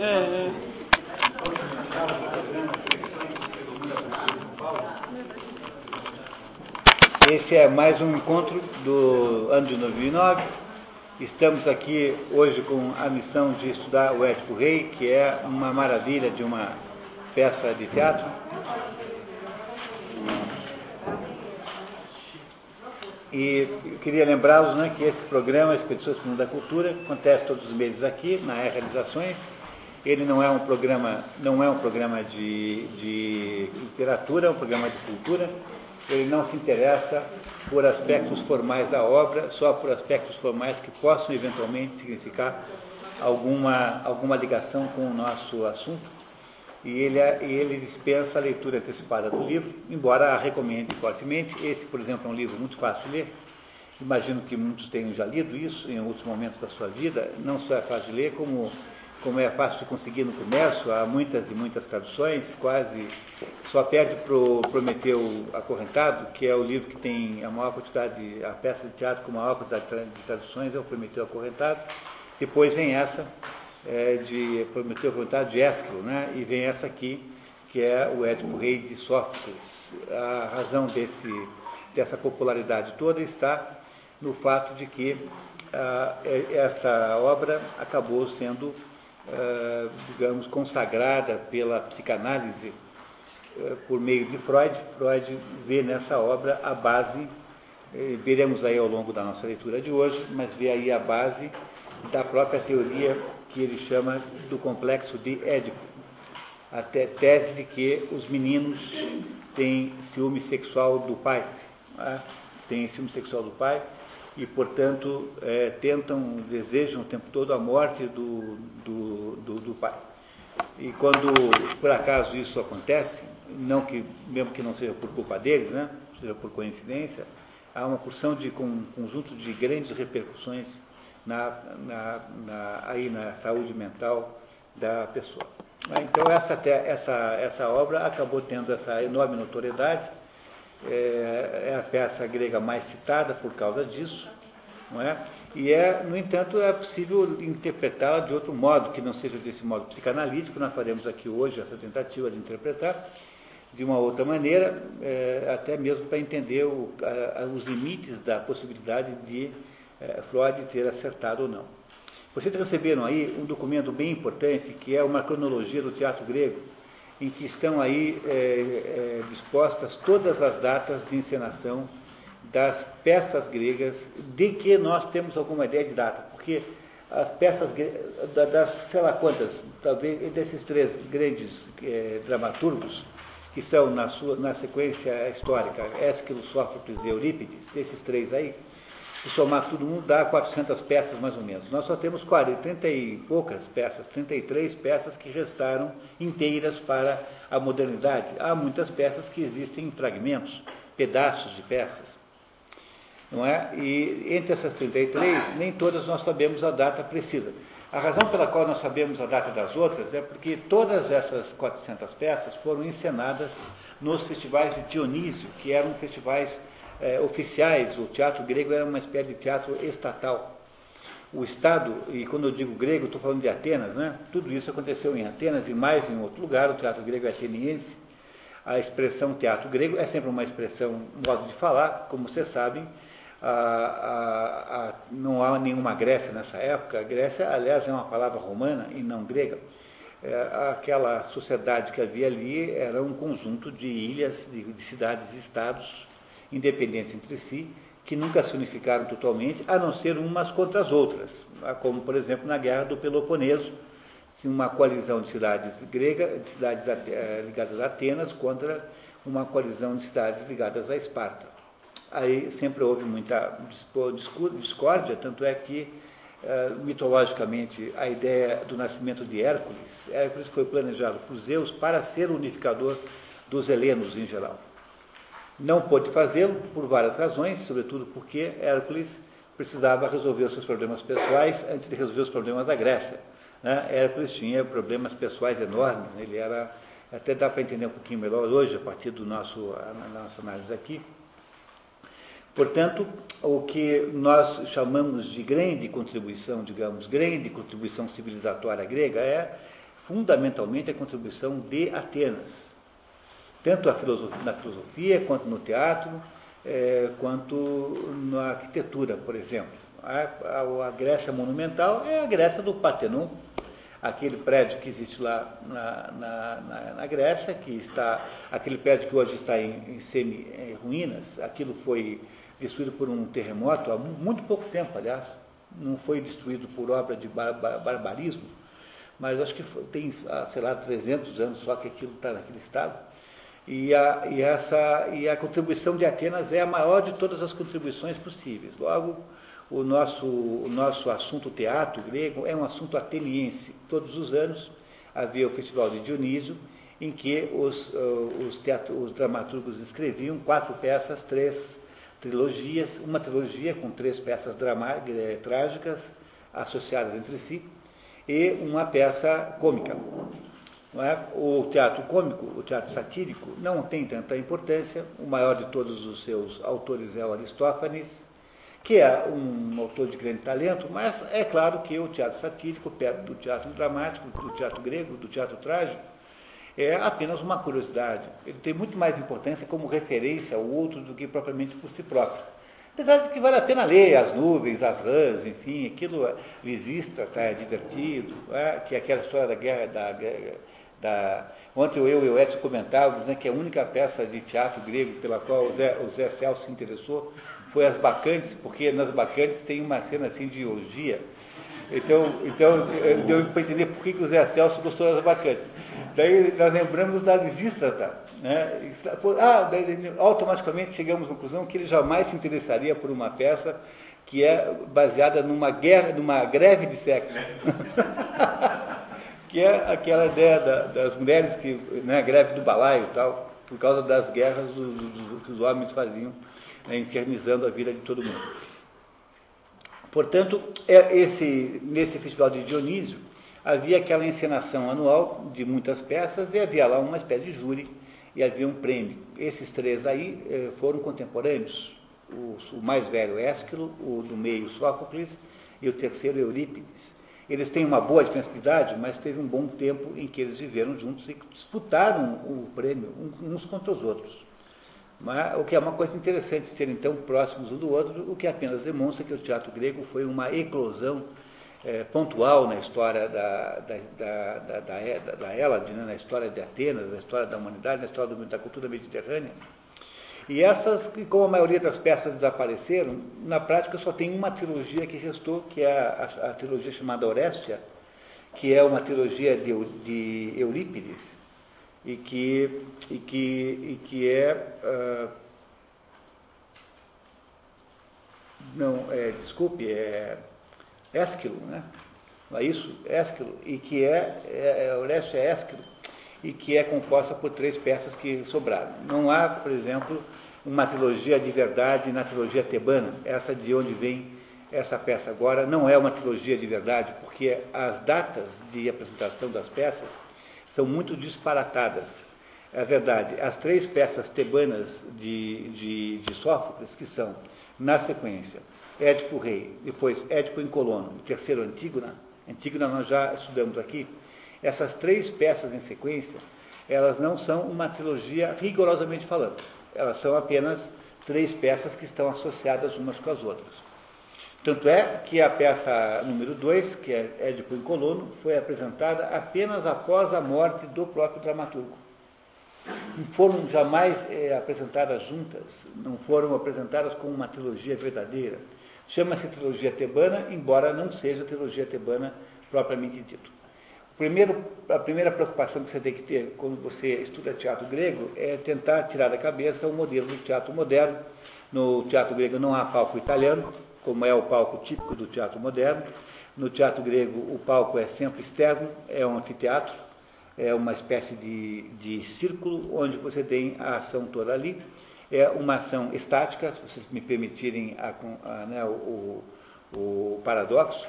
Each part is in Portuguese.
É, é. Esse é mais um encontro do ano de 2009. Estamos aqui hoje com a missão de estudar o Édipo Rei, que é uma maravilha de uma peça de teatro. E eu queria lembrá-los né, que esse programa, Expedições para o Mundo da Cultura, acontece todos os meses aqui, na Realizações. Ele não é um programa, não é um programa de, de literatura, é um programa de cultura. Ele não se interessa por aspectos formais da obra, só por aspectos formais que possam eventualmente significar alguma, alguma ligação com o nosso assunto e ele, ele dispensa a leitura antecipada do livro, embora a recomende fortemente. Esse, por exemplo, é um livro muito fácil de ler. Imagino que muitos tenham já lido isso em outros momentos da sua vida. Não só é fácil de ler, como, como é fácil de conseguir no comércio. Há muitas e muitas traduções, quase só perde para o Prometeu Acorrentado, que é o livro que tem a maior quantidade, a peça de teatro com a maior quantidade de traduções, é o Prometeu Acorrentado. Depois vem essa, é, de Prometeu vontade de Ésquilo, né? e vem essa aqui, que é o Édipo Rei de Sófocles. A razão desse, dessa popularidade toda está no fato de que ah, esta obra acabou sendo, ah, digamos, consagrada pela psicanálise ah, por meio de Freud. Freud vê nessa obra a base, eh, veremos aí ao longo da nossa leitura de hoje, mas vê aí a base da própria teoria que ele chama do complexo de Édipo. A tese de que os meninos têm ciúme sexual do pai, né? têm ciúme sexual do pai e, portanto, é, tentam, desejam o tempo todo a morte do, do, do, do pai. E quando, por acaso, isso acontece, não que, mesmo que não seja por culpa deles, né, seja por coincidência, há uma porção de um conjunto de grandes repercussões na, na, na, aí na saúde mental da pessoa. Então, essa, essa, essa obra acabou tendo essa enorme notoriedade, é, é a peça grega mais citada por causa disso, não é? E é, no entanto, é possível interpretá-la de outro modo, que não seja desse modo psicanalítico. Nós faremos aqui hoje essa tentativa de interpretar de uma outra maneira, é, até mesmo para entender o, a, os limites da possibilidade de Freud ter acertado ou não. Vocês receberam aí um documento bem importante, que é uma cronologia do teatro grego, em que estão aí é, é, dispostas todas as datas de encenação das peças gregas, de que nós temos alguma ideia de data, porque as peças das, sei lá quantas, talvez desses três grandes é, dramaturgos, que são na, sua, na sequência histórica, Ésquilo, Sófocles e Eurípides, desses três aí, se somar todo mundo, dá 400 peças mais ou menos. Nós só temos 40, 30 e poucas peças, 33 peças que restaram inteiras para a modernidade. Há muitas peças que existem em fragmentos, pedaços de peças. Não é? E entre essas 33, nem todas nós sabemos a data precisa. A razão pela qual nós sabemos a data das outras é porque todas essas 400 peças foram encenadas nos festivais de Dionísio, que eram festivais é, oficiais, o teatro grego era uma espécie de teatro estatal. O Estado, e quando eu digo grego, estou falando de Atenas, né? tudo isso aconteceu em Atenas e mais em outro lugar, o teatro grego é ateniense. A expressão teatro grego é sempre uma expressão, um modo de falar, como vocês sabem, a, a, a, não há nenhuma Grécia nessa época. A Grécia, aliás, é uma palavra romana e não grega. É, aquela sociedade que havia ali era um conjunto de ilhas, de, de cidades e estados independentes entre si, que nunca se unificaram totalmente, a não ser umas contra as outras, como, por exemplo, na Guerra do Peloponeso, uma coalizão de cidades gregas, de cidades eh, ligadas a Atenas, contra uma coalizão de cidades ligadas a Esparta. Aí sempre houve muita discórdia, tanto é que, eh, mitologicamente, a ideia do nascimento de Hércules, Hércules foi planejado por Zeus para ser o unificador dos helenos em geral. Não pôde fazê-lo por várias razões, sobretudo porque Hércules precisava resolver os seus problemas pessoais antes de resolver os problemas da Grécia. Né? Hércules tinha problemas pessoais enormes, né? ele era, até dá para entender um pouquinho melhor hoje, a partir do nosso, da nossa análise aqui, Portanto, o que nós chamamos de grande contribuição, digamos, grande contribuição civilizatória grega é fundamentalmente a contribuição de Atenas, tanto na filosofia quanto no teatro, é, quanto na arquitetura, por exemplo. A, a, a, Grécia monumental é a Grécia do Partenon, aquele prédio que existe lá na, na, na, na Grécia, que está, aquele prédio que hoje está em, em semi-ruínas, aquilo foi destruído por um terremoto há muito pouco tempo, aliás, não foi destruído por obra de bar, bar, barbarismo, mas acho que foi, tem, sei lá, 300 anos só que aquilo está naquele estado. E a, e, essa, e a contribuição de Atenas é a maior de todas as contribuições possíveis. Logo, o nosso, o nosso assunto teatro grego é um assunto ateniense. Todos os anos havia o Festival de Dionísio, em que os, uh, os, teatro, os dramaturgos escreviam quatro peças, três trilogias, uma trilogia com três peças eh, trágicas associadas entre si, e uma peça cômica. É? O teatro cômico, o teatro satírico, não tem tanta importância. O maior de todos os seus autores é o Aristófanes, que é um autor de grande talento, mas é claro que o teatro satírico, perto do teatro dramático, do teatro grego, do teatro trágico, é apenas uma curiosidade. Ele tem muito mais importância como referência ao outro do que propriamente por si próprio. Apesar de que vale a pena ler as nuvens, as rãs, enfim, aquilo Lisistra tá, é divertido, é, que é aquela história da guerra, da, da, ontem eu e o Edson comentávamos né, que a única peça de teatro grego pela qual o Zé, o Zé Celso se interessou foi as Bacantes, porque nas Bacantes tem uma cena assim de orgia. Então, então deu para entender por que, que o Zé Celso gostou das Bacantes. Daí nós lembramos da Lisístrata. Né? Ah, daí, automaticamente chegamos à conclusão que ele jamais se interessaria por uma peça que é baseada numa guerra, numa greve de sexo. que é aquela ideia da, das mulheres que, né, greve do balaio e tal, por causa das guerras que os homens faziam, né, infernizando a vida de todo mundo. Portanto, é esse, nesse festival de Dionísio, havia aquela encenação anual de muitas peças e havia lá uma espécie de júri e havia um prêmio. Esses três aí eh, foram contemporâneos. O, o, mais velho Ésquilo, o do meio Sófocles e o terceiro Eurípides. Eles têm uma boa diferença de idade, mas teve um bom tempo em que eles viveram juntos e disputaram o prêmio uns contra os outros. Mas, o que é uma coisa interessante, serem tão próximos um do outro, o que apenas demonstra que o teatro grego foi uma eclosão é, pontual na história da, da, da, da, da, da Hélade, né, na história de Atenas, na história da humanidade, na história da cultura mediterrânea. E essas, como a maioria das peças desapareceram, na prática só tem uma trilogia que restou, que é a, a, a trilogia chamada Orestia, que é uma trilogia de, de Eurípides, e que, e que, e que é. Uh, não, é, desculpe, é Ésquilo, né? Não é isso? Ésquilo, e que é, é, é Orestes é Ésquilo, e que é composta por três peças que sobraram. Não há, por exemplo, uma trilogia de verdade na trilogia tebana, essa de onde vem essa peça agora, não é uma trilogia de verdade, porque as datas de apresentação das peças são muito disparatadas. É verdade, as três peças tebanas de, de, de Sófocles, que são, na sequência, Édipo Rei, depois Édipo em Colono, o terceiro Antígona, Antígona nós já estudamos aqui, essas três peças em sequência, elas não são uma trilogia rigorosamente falando, elas são apenas três peças que estão associadas umas com as outras. Tanto é que a peça número 2, que é Édipo em Colono, foi apresentada apenas após a morte do próprio dramaturgo. Não foram jamais é, apresentadas juntas, não foram apresentadas como uma trilogia verdadeira. Chama-se trilogia tebana, embora não seja trilogia tebana propriamente dito. Primeiro, a primeira preocupação que você tem que ter quando você estuda teatro grego é tentar tirar da cabeça o modelo do teatro moderno. No teatro grego não há palco italiano, como é o palco típico do teatro moderno. No teatro grego o palco é sempre externo, é um anfiteatro, é uma espécie de, de círculo onde você tem a ação toda ali é uma ação estática, se vocês me permitirem a, a, né, o, o, paradoxo,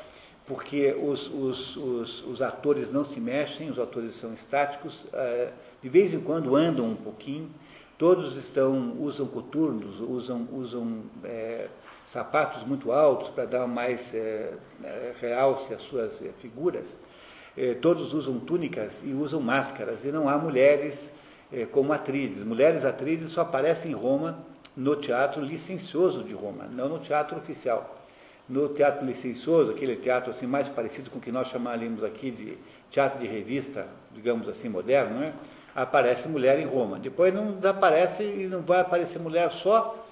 porque os, os, os, os, atores não se mexem, os atores são estáticos, é, de vez em quando andam um pouquinho, Todos estão, usam coturnos, usam, usam é, sapatos muito altos para dar mais é, realce às suas figuras. É, todos usam túnicas e usam máscaras, e não há mulheres como atrizes. Mulheres atrizes só aparecem em Roma no teatro licencioso de Roma, não no teatro oficial. No teatro licencioso, aquele teatro assim mais parecido com o que nós chamaríamos aqui de teatro de revista, digamos assim, moderno, né? aparece mulher em Roma. Depois não aparece e não vai aparecer mulher só.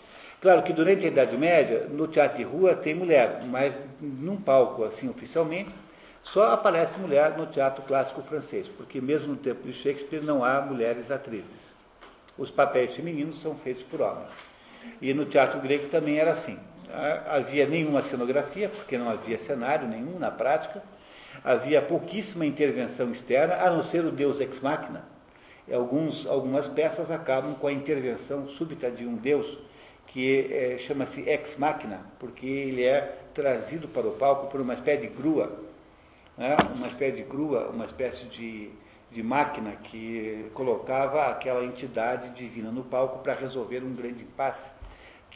Claro que durante a Idade Média, no teatro de rua tem mulher, mas num palco assim oficialmente, só aparece mulher no teatro clássico francês, porque mesmo no tempo de Shakespeare não há mulheres atrizes. Os papéis femininos são feitos por homens. E no teatro grego também era assim. Havia nenhuma cenografia, porque não havia cenário nenhum na prática. Havia pouquíssima intervenção externa, a não ser o deus ex machina, alguns, algumas peças acabam com a intervenção súbita de um Deus que é, chama-se ex machina, porque ele é trazido para o palco por uma espécie de grua, né? uma espécie de grua, uma espécie de, de máquina que colocava aquela entidade divina no palco para resolver um grande impasse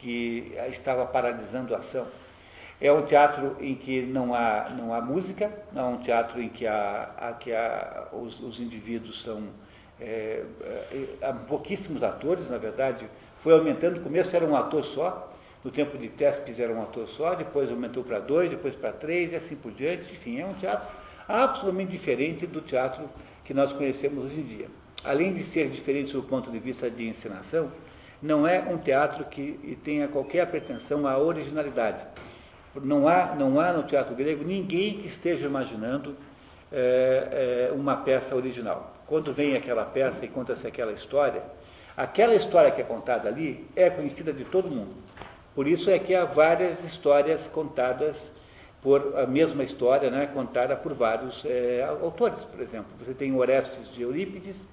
que estava paralisando a ação. É um teatro em que não há, não há música, não é um teatro em que, há, há que há, os, os indivíduos são é, é, há pouquíssimos atores, na verdade, foi aumentando. No começo era um ator só, no tempo de Tespes era um ator só, depois aumentou para dois, depois para três e assim por diante. Enfim, é um teatro absolutamente diferente do teatro que nós conhecemos hoje em dia. Além de ser diferente do ponto de vista de encenação, não é um teatro que tenha qualquer pretensão à originalidade. Não há, não há no teatro grego ninguém que esteja imaginando é, é, uma peça original quando vem aquela peça e conta-se aquela história, aquela história que é contada ali é conhecida de todo mundo. Por isso é que há várias histórias contadas por a mesma história, né, contada por vários é, autores. Por exemplo, você tem Orestes de Eurípides,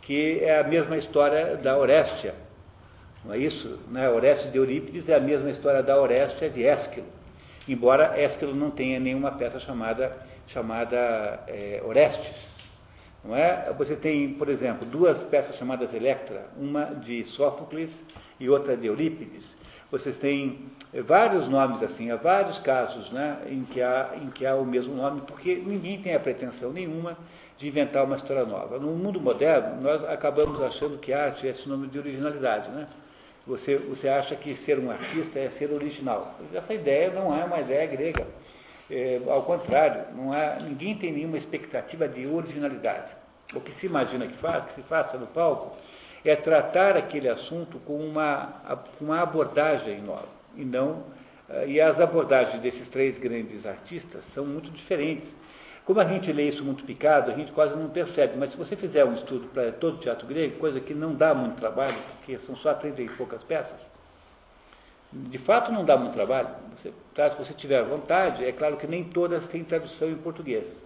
que é a mesma história da Orestia. Não é isso? Né? Orestes de Eurípides é a mesma história da Orestia de Ésquilo. Embora Ésquilo não tenha nenhuma peça chamada, chamada é, Orestes. Não é? Você tem, por exemplo, duas peças chamadas Electra, uma de Sófocles e outra de Eurípides. Vocês têm vários nomes assim, há vários casos né, em, que há, em que há o mesmo nome, porque ninguém tem a pretensão nenhuma de inventar uma história nova. No mundo moderno, nós acabamos achando que arte é sinônimo de originalidade. Né? Você, você acha que ser um artista é ser original. Essa ideia não é uma ideia grega. É, ao contrário, não há, ninguém tem nenhuma expectativa de originalidade. O que se imagina que, faz, que se faça no palco é tratar aquele assunto com uma, uma abordagem nova. E, não, eh, e as abordagens desses três grandes artistas são muito diferentes. Como a gente lê isso muito picado, a gente quase não percebe, mas se você fizer um estudo para todo o teatro grego, coisa que não dá muito trabalho, porque são só 30 e poucas peças, de fato não dá muito trabalho. Você, tá, se você tiver vontade, é claro que nem todas têm tradução em português.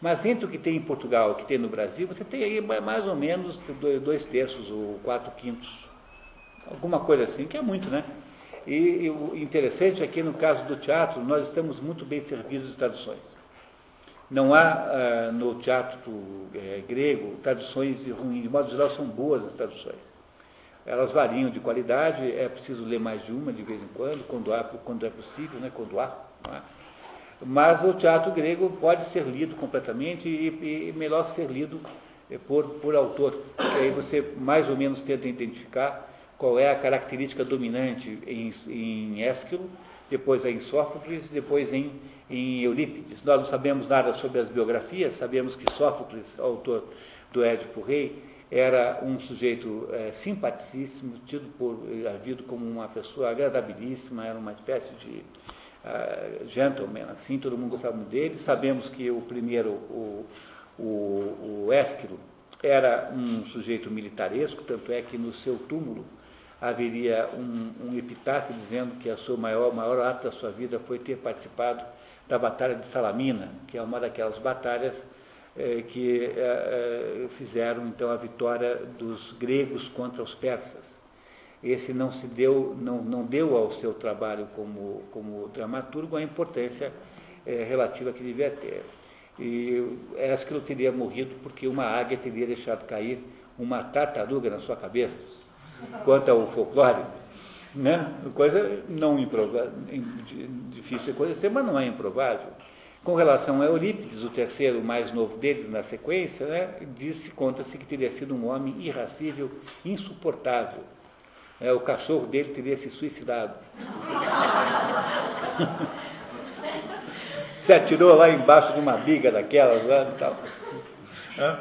Mas entre o que tem em Portugal e o que tem no Brasil, você tem aí mais ou menos dois terços ou quatro quintos. Alguma coisa assim, que é muito, né? E, e o interessante é que no caso do teatro, nós estamos muito bem servidos de traduções. Não há ah, no teatro é, grego traduções ruins, de modo geral são boas as traduções. Elas variam de qualidade, é preciso ler mais de uma de vez em quando, quando, há, quando é possível, né, quando há. É? Mas o teatro grego pode ser lido completamente e, e melhor ser lido eh, por, por autor. Porque aí você mais ou menos tenta identificar qual é a característica dominante em, em Ésquilo, depois em Sófocles, depois em, em Eurípides. Nós não sabemos nada sobre as biografias, sabemos que Sófocles, autor do Édipo Rei, era um sujeito é, simpaticíssimo, tido por eh, havido como uma pessoa agradabilíssima, era uma espécie de uh, gentleman, assim, todo mundo gostava muito dele. Sabemos que o primeiro, o, o, o Ésquilo, era um sujeito militaresco, tanto é que no seu túmulo haveria um, um epitáfio dizendo que a sua maior, maior ato da sua vida foi ter participado da Batalha de Salamina, que é uma daquelas batalhas eh, que eh fizeram então a vitória dos gregos contra os persas esse não se deu, não, não deu ao seu trabalho como, como dramaturgo a importância é, relativa que devia ter. E Ésquilo teria morrido porque uma águia teria deixado cair uma tartaruga na sua cabeça. quanto ao folclore. Né? Coisa não improvável, difícil de acontecer, mas não é improvável. Com relação a Eurípides, o terceiro mais novo deles na sequência, né, conta-se que teria sido um homem irracível, insuportável. É, o cachorro dele teria se suicidado. se atirou lá embaixo de uma biga daquelas lá e tal. É,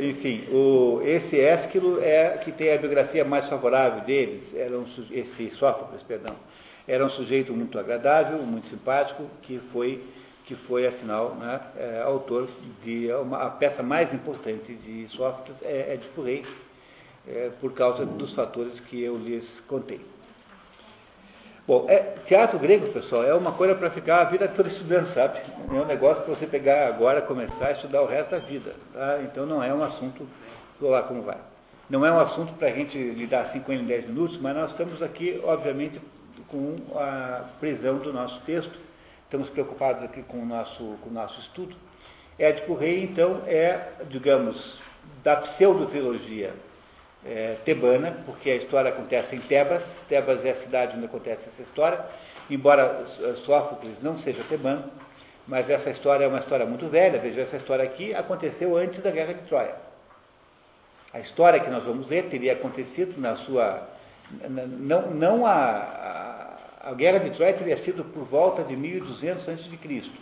enfim, o, esse Ésquilo é que tem a biografia mais favorável deles, era um, esse Sófocles, perdão, era um sujeito muito agradável, muito simpático, que foi, que foi afinal, né, é, autor de uma, a peça mais importante de Sófocles, é, é de Rei, é, por causa dos fatores que eu lhes contei. Bom, é, teatro grego, pessoal, é uma coisa para ficar a vida toda estudando, sabe? É um negócio para você pegar agora, começar a estudar o resto da vida. Tá? Então não é um assunto, vou lá como vai. Não é um assunto para a gente lidar assim com ele em 10 minutos, mas nós estamos aqui, obviamente, com a prisão do nosso texto. Estamos preocupados aqui com o nosso, com o nosso estudo. Édipo Rei, então, é, digamos, da pseudo-trilogia é, tebana, porque a história acontece em Tebas. Tebas é a cidade onde acontece essa história, embora Sófocles não seja tebano, mas essa história é uma história muito velha. Veja, essa história aqui aconteceu antes da Guerra de Troia. A história que nós vamos ler teria acontecido na sua. Não, não a, a, a Guerra de Troia teria sido por volta de 1200 a.C.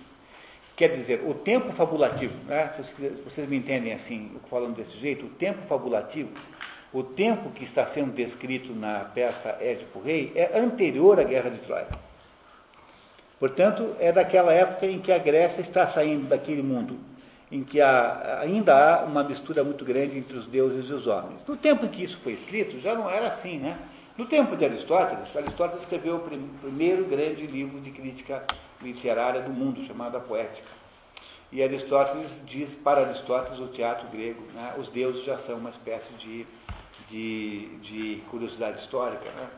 Quer dizer, o tempo fabulativo, né? se vocês me entendem assim, falando desse jeito, o tempo fabulativo o tempo que está sendo descrito na peça Édipo Rei é anterior à Guerra de Troia. Portanto, é daquela época em que a Grécia está saindo daquele mundo, em que há, ainda há uma mistura muito grande entre os deuses e os homens. No tempo em que isso foi escrito, já não era assim, né? No tempo de Aristóteles, Aristóteles escreveu o primeiro grande livro de crítica literária do mundo, chamado A Poética. E Aristóteles diz, para Aristóteles, o teatro grego, né, os deuses já são uma espécie de de, de curiosidade histórica. Né?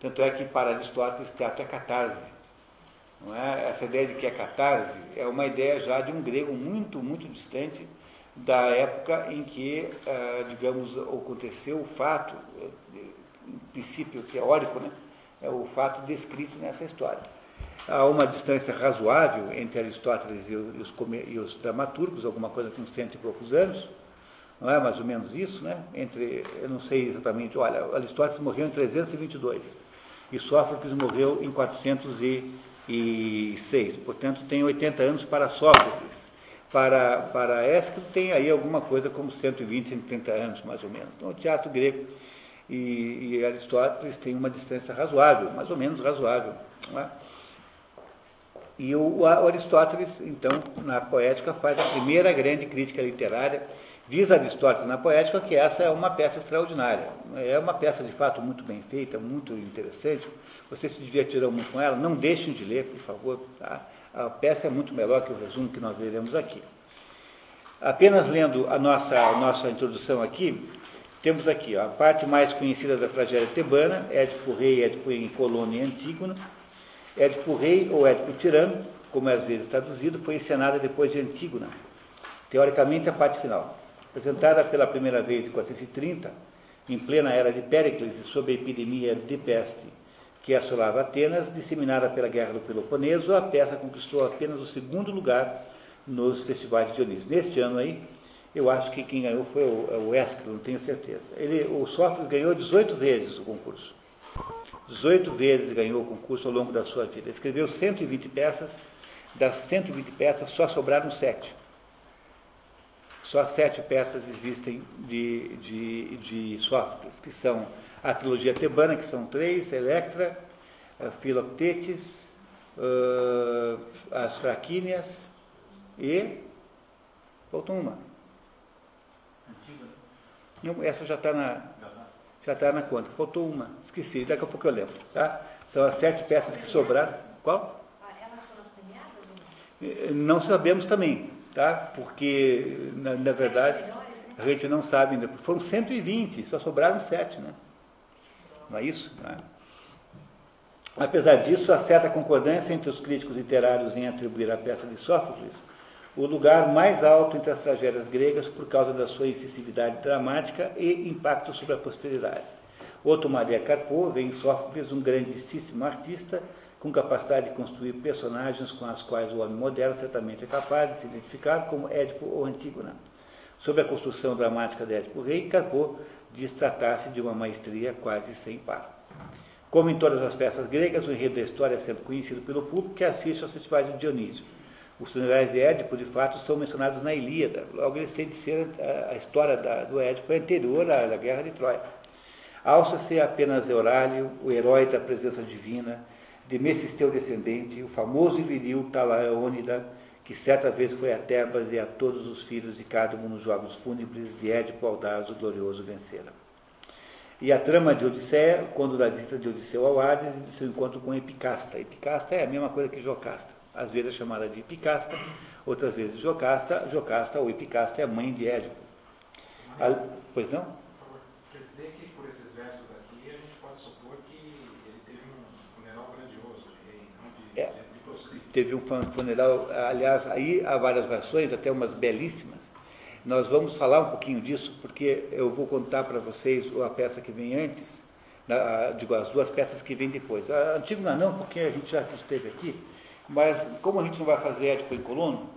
Tanto é que para Aristóteles teatro é catarse. Não é? Essa ideia de que é catarse é uma ideia já de um grego muito, muito distante da época em que, eh, digamos, aconteceu o fato, em princípio teórico, né? é o fato descrito nessa história. Há uma distância razoável entre Aristóteles e os, e os dramaturgos, alguma coisa com cento e poucos anos, não é mais ou menos isso, né? Entre, eu não sei exatamente, olha, Aristóteles morreu em 322 e Sófocles morreu em 406, portanto tem 80 anos para Sófocles. Para, para Ésquilo tem aí alguma coisa como 120, 130 anos, mais ou menos. Então o teatro grego e, e Aristóteles têm uma distância razoável, mais ou menos razoável. Não é? E o, o Aristóteles, então, na poética, faz a primeira grande crítica literária Diz Aristóteles na Poética que essa é uma peça extraordinária. É uma peça de fato muito bem feita, muito interessante. Vocês se divertirão muito com ela. Não deixem de ler, por favor. Tá? A peça é muito melhor que o resumo que nós leremos aqui. Apenas lendo a nossa, a nossa introdução aqui, temos aqui ó, a parte mais conhecida da tragédia tebana, Édipo Rei, Édipo em Colônia e Antígona. Édipo Rei, ou Édipo Tirano, como é às vezes traduzido, foi encenada depois de Antígona. Teoricamente, a parte final apresentada pela primeira vez em 430, em plena era de Péricles e sob a epidemia de peste que assolava Atenas, disseminada pela Guerra do Peloponeso, a peça conquistou apenas o segundo lugar nos festivais de Dionísio. Neste ano aí, eu acho que quem ganhou foi o, o Ésquilo, não tenho certeza. Ele, o Sófocles ganhou 18 vezes o concurso. 18 vezes ganhou o concurso ao longo da sua vida. Escreveu 120 peças, das 120 peças só sobraram sete. Só sete peças existem de, de, de Sófocles, que são a trilogia tebana, que são três, Electra, Filoctetes, uh, as Fraquíneas e. Faltou uma. Não, essa já está na, já está na conta. Faltou uma. Esqueci, daqui a pouco eu lembro. Tá? São as sete peças que sobraram. Qual? Ah, elas foram as premiadas? Eh, não sabemos também tá? porque, na, na verdade, a gente não sabe ainda. Foram 120, só sobraram 7, né? Não é isso? Não é? Apesar disso, há certa concordância entre os críticos literários em atribuir à peça de Sófocles o lugar mais alto entre as tragédias gregas por causa da sua incisividade dramática e impacto sobre a posteridade. Outro Maria Carpo vê em Sófocles um grandíssimo artista com capacidade de construir personagens com as quais o homem moderno certamente é capaz de se identificar como Édipo ou Antígona. Sobre a construção dramática de Édipo Rei, Carpo diz tratar-se de uma maestria quase sem par. Como em todas as peças gregas, o enredo da história é sempre conhecido pelo público que assiste aos festivais de Dionísio. Os funerais de Édipo, de fato, são mencionados na Ilíada. Logo, eles têm de ser a, a história da, do Édipo é anterior à, à Guerra de Troia. Alça-se apenas Eurálio, o herói da presença divina, de Messisteu descendente, o famoso e viril Talaônida, que certa vez foi a Tebas e a todos os filhos de Cádmo nos jogos fúnebres de Édipo Audaz, o glorioso vencera. E a trama de Odisseia, quando da visita de Odisseu ao Hades e do seu encontro com Epicasta. Epicasta é a mesma coisa que Jocasta. Às vezes é chamada de Epicasta, outras vezes Jocasta. Jocasta ou Epicasta é a mãe de Édipo. A, pois não? Quer dizer que por esses versos aqui a gente pode supor que ele teve um funeral grandioso de rei, não de, é, de, de Teve um funeral, aliás, aí há várias versões, até umas belíssimas nós vamos falar um pouquinho disso, porque eu vou contar para vocês a peça que vem antes, digo, as duas peças que vêm depois. A Antígona não, porque a gente já esteve aqui, mas como a gente não vai fazer Édipo em Colono,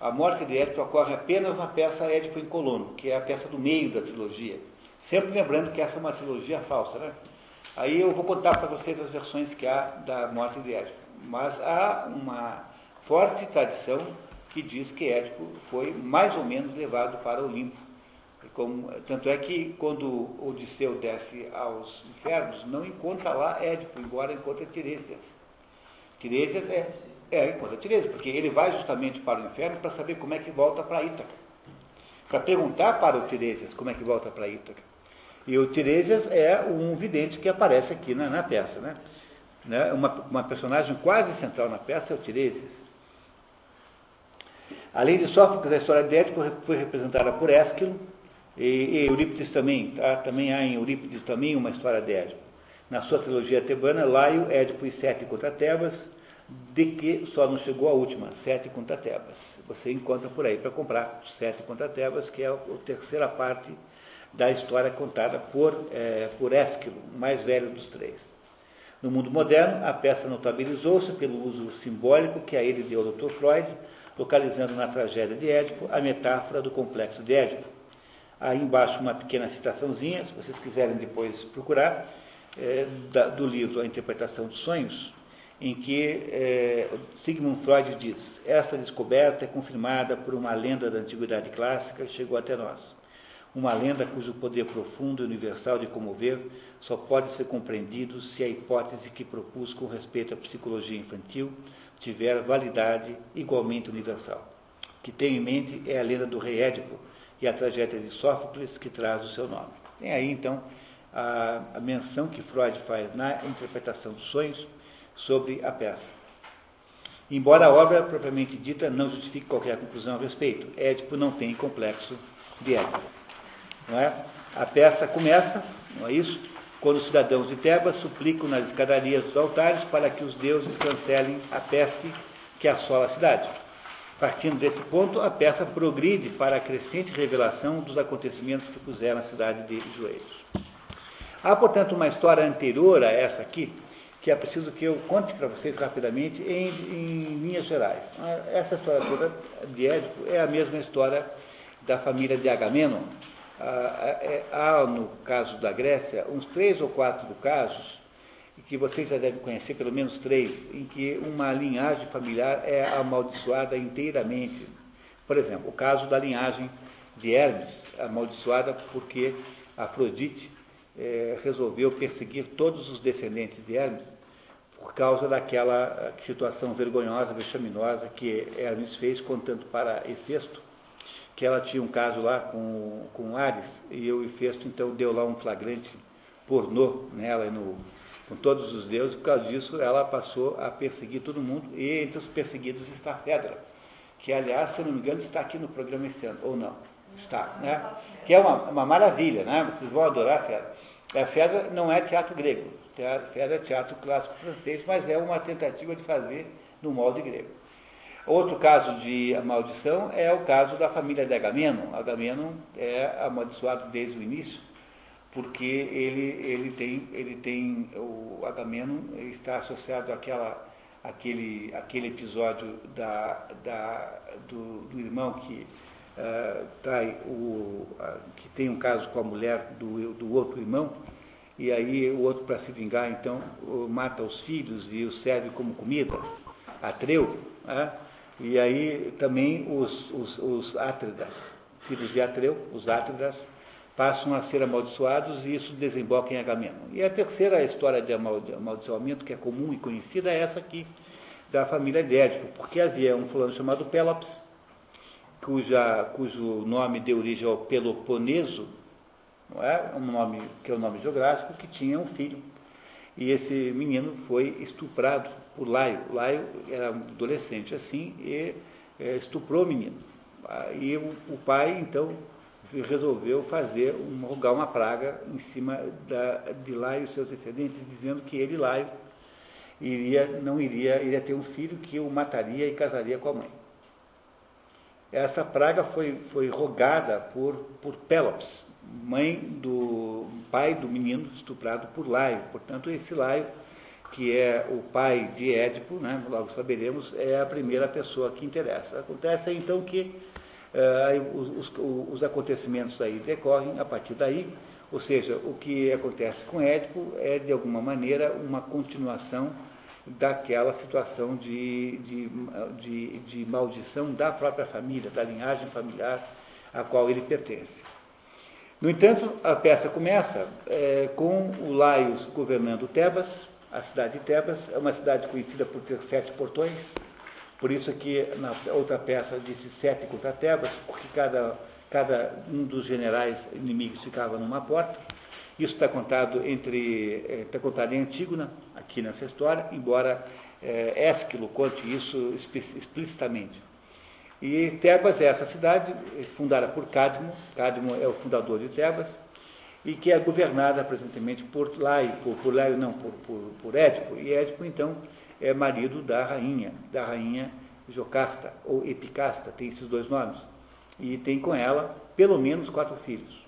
a morte de Édipo ocorre apenas na peça Édipo em Colono, que é a peça do meio da trilogia. Sempre lembrando que essa é uma trilogia falsa, né? Aí eu vou contar para vocês as versões que há da morte de Édipo. Mas há uma forte tradição que diz que Édipo foi mais ou menos levado para Olimpo. Como, tanto é que quando Odisseu desce aos infernos, não encontra lá Édipo, embora encontre Tiresias. Tiresias é, é encontra Tiresias, porque ele vai justamente para o inferno para saber como é que volta para Ítaca. Para perguntar para o Tiresias como é que volta para Ítaca. E o Tiresias é um vidente que aparece aqui na, na peça. Né? Né? Uma, uma personagem quase central na peça é o Tiresias. Além de Sófocles, a história de Édipo foi representada por Ésquilo, e, e Eurípides também, tá? também há em Eurípides também uma história de Édipo. Na sua trilogia tebana, Laio, Édipo e Sete contra Tebas, de que só não chegou a última, Sete contra Tebas. Você encontra por aí para comprar Sete contra Tebas, que é a terceira parte da história contada por, é, por Ésquilo, mais velho dos três. No mundo moderno, a peça notabilizou-se pelo uso simbólico que a ele deu o Dr. Freud, localizando na tragédia de Édipo a metáfora do complexo de Édipo. Aí embaixo uma pequena citaçãozinha, se vocês quiserem depois procurar, é, da, do livro A Interpretação dos Sonhos, em que é, Sigmund Freud diz: Esta descoberta é confirmada por uma lenda da antiguidade clássica que chegou até nós. Uma lenda cujo poder profundo e universal de comover só pode ser compreendido se a hipótese que propus com respeito à psicologia infantil tiver validade igualmente universal. O que tem em mente é a lenda do rei Édipo e a tragédia de Sófocles que traz o seu nome. Tem aí, então, a, a menção que Freud faz na interpretação dos sonhos sobre a peça. Embora a obra propriamente dita não justifique qualquer conclusão a respeito, Édipo não tem complexo de Édipo. Não é? A peça começa, não é isso? Quando os cidadãos de Tebas suplicam nas escadarias dos altares para que os deuses cancelem a peste que assola a cidade. Partindo desse ponto, a peça progride para a crescente revelação dos acontecimentos que puseram a cidade de joelhos. Há, portanto, uma história anterior a essa aqui, que é preciso que eu conte para vocês rapidamente em, em linhas gerais. Essa história toda de Édipo é a mesma história da família de Agamenon, há, no caso da Grécia, uns três ou quatro casos, que vocês já devem conhecer, pelo menos três, em que uma linhagem familiar é amaldiçoada inteiramente. Por exemplo, o caso da linhagem de Hermes, amaldiçoada porque Afrodite é, resolveu perseguir todos os descendentes de Hermes por causa daquela situação vergonhosa, vexaminosa que Hermes fez contando para Hefesto que ela tinha um caso lá com, com Ares, e eu e Festo, então, deu lá um flagrante pornô nela e no, com todos os deuses, por causa disso ela passou a perseguir todo mundo, e entre os perseguidos está a Fedra, que aliás, se não me engano, está aqui no programa esse ano, ou não? Está, né? Que é uma, uma maravilha, né? Vocês vão adorar a Fedra. A Fedra não é teatro grego, a Fedra é teatro clássico francês, mas é uma tentativa de fazer no molde grego. Outro caso de maldição é o caso da família de Agamenon. Agamenon é amaldiçoado desde o início, porque ele, ele tem, ele tem o Agamemnon está associado àquela, àquele, àquele episódio da, da, do, do irmão que uh, trai o, uh, que tem um caso com a mulher do, do outro irmão, e aí o outro, para se vingar, então, mata os filhos e os serve como comida, Atreu, né? E aí também os, os, os Átridas, filhos de Atreu, os Átridas, passam a ser amaldiçoados e isso desemboca em Agamemnon. E a terceira história de amaldiçoamento, que é comum e conhecida, é essa aqui, da família de Édipo, porque havia um fulano chamado Pélops, cuja, cujo nome deu origem ao Peloponeso, não é? um nome que é um nome geográfico, que tinha um filho. E esse menino foi estuprado por Laio. Laio era um adolescente assim e é, estuprou o menino. E o, o pai, então, resolveu fazer um, rogar uma praga em cima da, de Laio e seus descendentes, dizendo que ele, Laio, iria, não iria, iria ter um filho que o mataria e casaria com a mãe. Essa praga foi, foi rogada por, por Pélops, mãe do pai do menino estuprado por Laio. Portanto, esse Laio, que é o pai de Édipo, né, logo saberemos, é a primeira pessoa que interessa. Acontece então que uh, os, os, os, acontecimentos aí decorrem a partir daí, ou seja, o que acontece com Édipo é, de alguma maneira, uma continuação daquela situação de, de, de, de maldição da própria família, da linhagem familiar a qual ele pertence. No entanto, a peça começa é, com o Laios governando Tebas, a cidade de Tebas, é uma cidade conhecida por ter sete portões, por isso que na outra peça disse sete contra Tebas, porque cada, cada um dos generais inimigos ficava numa porta. Isso está contado entre é, está contado em Antígona, aqui nessa história, embora é, Ésquilo conte isso explicitamente. E Tebas é essa cidade, fundada por Cadmo, Cadmo é o fundador de Tebas, e que é governada presentemente por Laio, por, Laio não, por, por, por Édipo, e Édipo, então, é marido da rainha, da rainha Jocasta, ou Epicasta, tem esses dois nomes, e tem com ela pelo menos quatro filhos.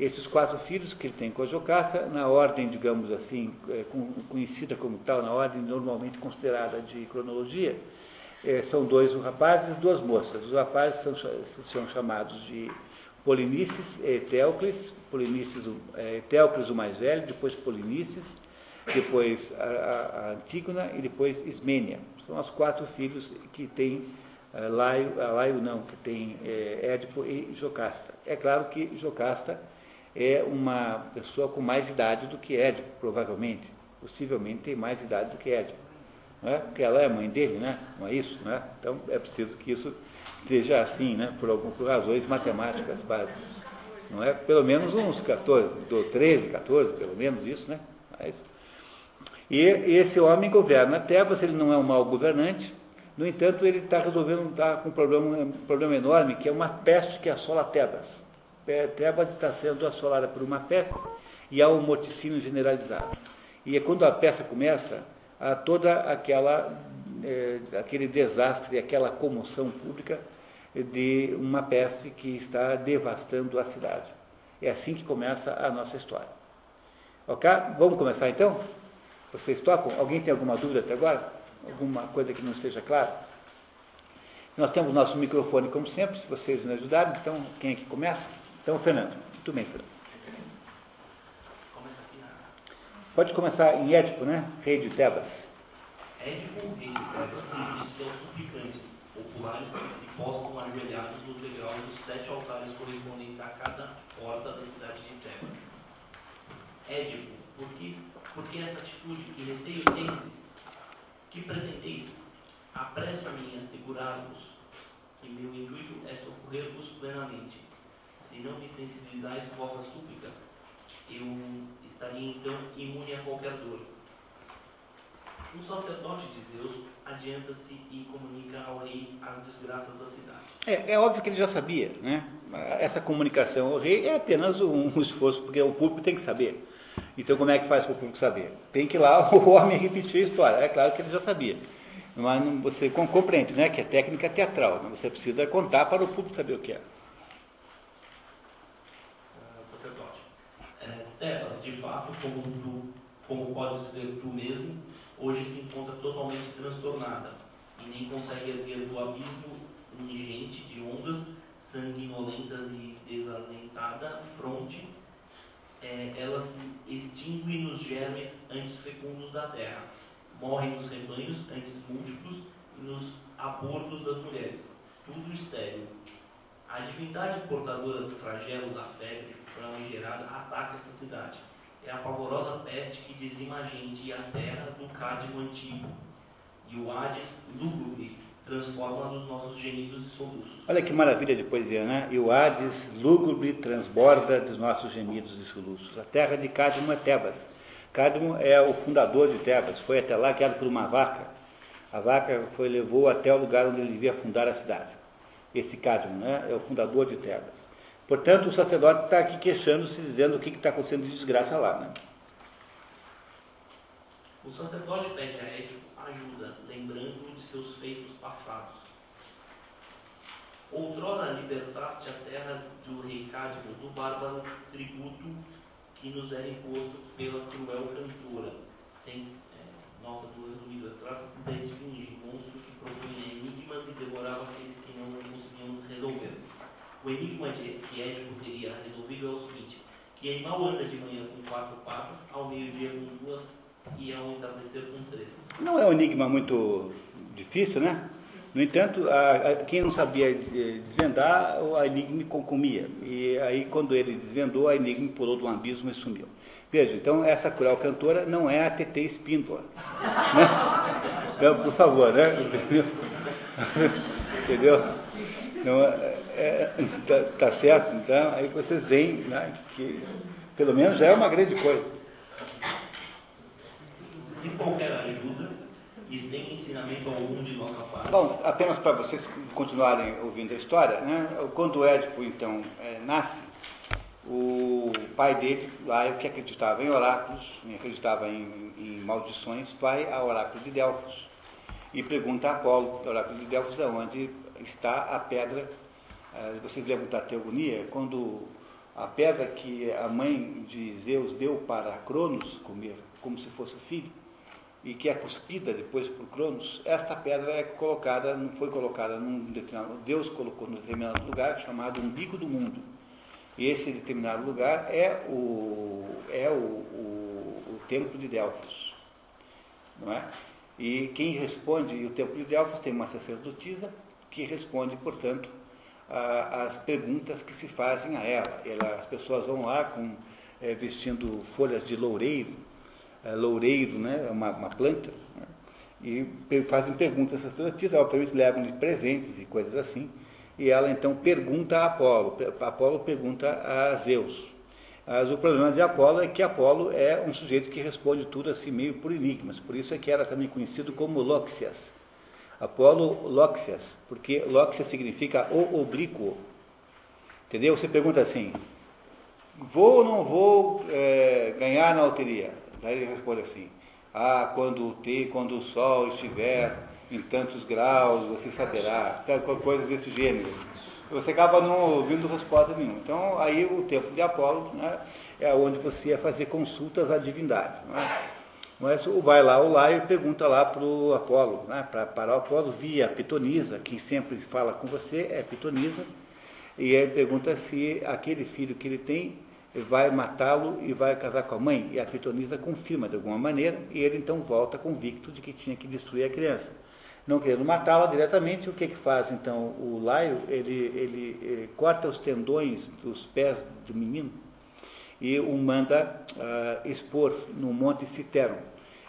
Esses quatro filhos que ele tem com a Jocasta, na ordem, digamos assim, é, conhecida como tal, na ordem normalmente considerada de cronologia, é, são dois rapazes e duas moças. Os rapazes são, são chamados de Polinices e Eteocles, Polinices, é, Eteocles o mais velho, depois Polinices, depois a, a, Antígona e depois Ismênia. São os quatro filhos que tem é, Laio, Laio não, que tem é, Édipo e Jocasta. É claro que Jocasta é uma pessoa com mais idade do que Édipo, provavelmente. Possivelmente tem mais idade do que Édipo né? porque ela é mãe dele, né? não é isso? Né? Então é preciso que isso seja assim, né? por, por razões matemáticas básicas. Não é? Pelo menos uns 14, 13, 14, pelo menos isso, né? Isso. E esse homem governa Tebas, ele não é um mau governante, no entanto, ele está resolvendo, está com um problema, um problema enorme, que é uma peste que assola Tebas. Tebas está sendo assolada por uma peste e há um morticínio generalizado. E é quando a peça começa, a toda aquela é, aquele desastre, aquela comoção pública de uma peste que está devastando a cidade. É assim que começa a nossa história. Ok? Vamos começar então? Vocês tocam? Alguém tem alguma dúvida até agora? Alguma coisa que não esteja clara? Nós temos nosso microfone, como sempre, se vocês nos ajudarem. Então, quem é que começa? Então, Fernando. Muito bem, Fernando. Pode começar em Édipo, né? Rei de Tebas. Édipo, rei de Tebas, de seus suplicantes populares se postam ajoelhados no degrau dos sete altares correspondentes a cada porta da cidade de Tebas. Édipo, por que, por que essa atitude e receio tendes? Que pretendeis? Apresso-me a assegurar-vos que meu intuito é socorrer-vos plenamente. Se não me sensibilizais vossas súplicas, eu estaria então imune a qualquer dor. Um sacerdote de Zeus adianta-se e comunica ao rei as desgraças da cidade. É, é, óbvio que ele já sabia, né? Essa comunicação ao rei é apenas um, esforço, porque o público tem que saber. Então, como é que faz para o público saber? Tem que ir lá o homem repetir a história. É claro que ele já sabia. Mas você compreende, né? Que é técnica teatral. Né? Você precisa contar para o público saber o que é. Uh, sacerdote. É Tebas, de fato, como, tu, como podes ver tu mesmo, hoje se encontra totalmente transtornada e nem consegue erguer do abismo ingente de ondas sanguinolentas e desalentada fronte, é, ela se extingue nos germes antes fecundos da terra, morre nos rebanhos antes múltiplos e nos abortos das mulheres, tudo estéril. A divindade portadora do flagelo da febre famigerada ataca esta cidade. É a pavorosa peste que dizima a gente e a terra do cádmio antigo. E o Hades lúgubre transforma nos nossos gemidos e soluços. Olha que maravilha de poesia, né? E o Hades lúgubre transborda dos nossos gemidos e soluços. A terra de Cadmo é Tebas. Cadmo é o fundador de Tebas. Foi até lá guiado por uma vaca. A vaca foi levou até o lugar onde ele devia fundar a cidade. Esse Cadmo, né? É o fundador de Tebas. Portanto, o sacerdote está aqui queixando-se, dizendo o que está acontecendo de desgraça lá, né? O sacerdote pede a Édipo ajuda, lembrando de seus feitos passados. Outrora libertaste a terra do rei Cádimo do bárbaro tributo que nos era imposto pela cruel cantora. Sem é, nota do resumido, trata-se da esfinge, monstro que propunha enigmas e devorava aqueles que não conseguiam resolver. O enigma de, que Édipo teria resolvido é o seguinte, que animal anda de manhã com quatro patas, ao meio-dia com duas e ao entardecer com três. Não é um enigma muito difícil, né? No entanto, a, a, quem não sabia desvendar, a enigma comia. E aí, quando ele desvendou, a enigma pulou de um abismo e sumiu. Veja, então, essa cruel cantora não é a TT Espíndola. Né? Então, por favor, né? Entendeu? Não, é, tá, tá, certo? Então, aí vocês veem né, que pelo menos já é uma grande coisa. Sem qualquer ajuda e sem ensinamento algum de nossa parte. Bom, apenas para vocês continuarem ouvindo a história, né, quando o Édipo então é, nasce, o pai dele, lá que acreditava em oráculos, acreditava em, em maldições, vai ao oráculo de Delfos e pergunta a Apolo, o oráculo de Delfos, onde está a pedra vocês lembram da teogonia, quando a pedra que a mãe de Zeus deu para Cronos comer, como se fosse o filho, e que é cuspida depois por Cronos, esta pedra é colocada, não foi colocada num determinado, Deus colocou num determinado lugar chamado umbigo do mundo. E esse determinado lugar é o, é o, o, o templo de Delfos. Não é? E quem responde, e o templo de Delfos tem uma sacerdotisa que responde, portanto, as perguntas que se fazem a ela. ela as pessoas vão lá com, é, vestindo folhas de loureiro, é, loureiro, né, uma, uma planta, né, e fazem perguntas sacerdotisas, obviamente levam-lhe presentes e coisas assim, e ela então pergunta a Apolo, Apolo pergunta a Zeus. Mas o problema de Apolo é que Apolo é um sujeito que responde tudo assim meio por enigmas, por isso é que era também conhecido como Lóxias Apolo Lóxias, porque Lóxias significa o oblíquo. Entendeu? Você pergunta assim, vou ou não vou é, ganhar na loteria? Daí ele responde assim, ah, quando o, te, quando o sol estiver em tantos graus, você saberá, coisa desse gênero. Você acaba não ouvindo resposta nenhuma. Então, aí o tempo de Apolo né, é onde você ia fazer consultas à divindade. Não é? Mas vai lá o Laio e pergunta lá para o Apolo, né, para, para o Apolo via Pitonisa, quem sempre fala com você é Pitonisa, e ele pergunta se aquele filho que ele tem vai matá-lo e vai casar com a mãe. E a Pitonisa confirma de alguma maneira, e ele então volta convicto de que tinha que destruir a criança. Não querendo matá-la diretamente, o que, que faz então o Laio? Ele, ele, ele corta os tendões dos pés do menino e o manda uh, expor no Monte Citeron.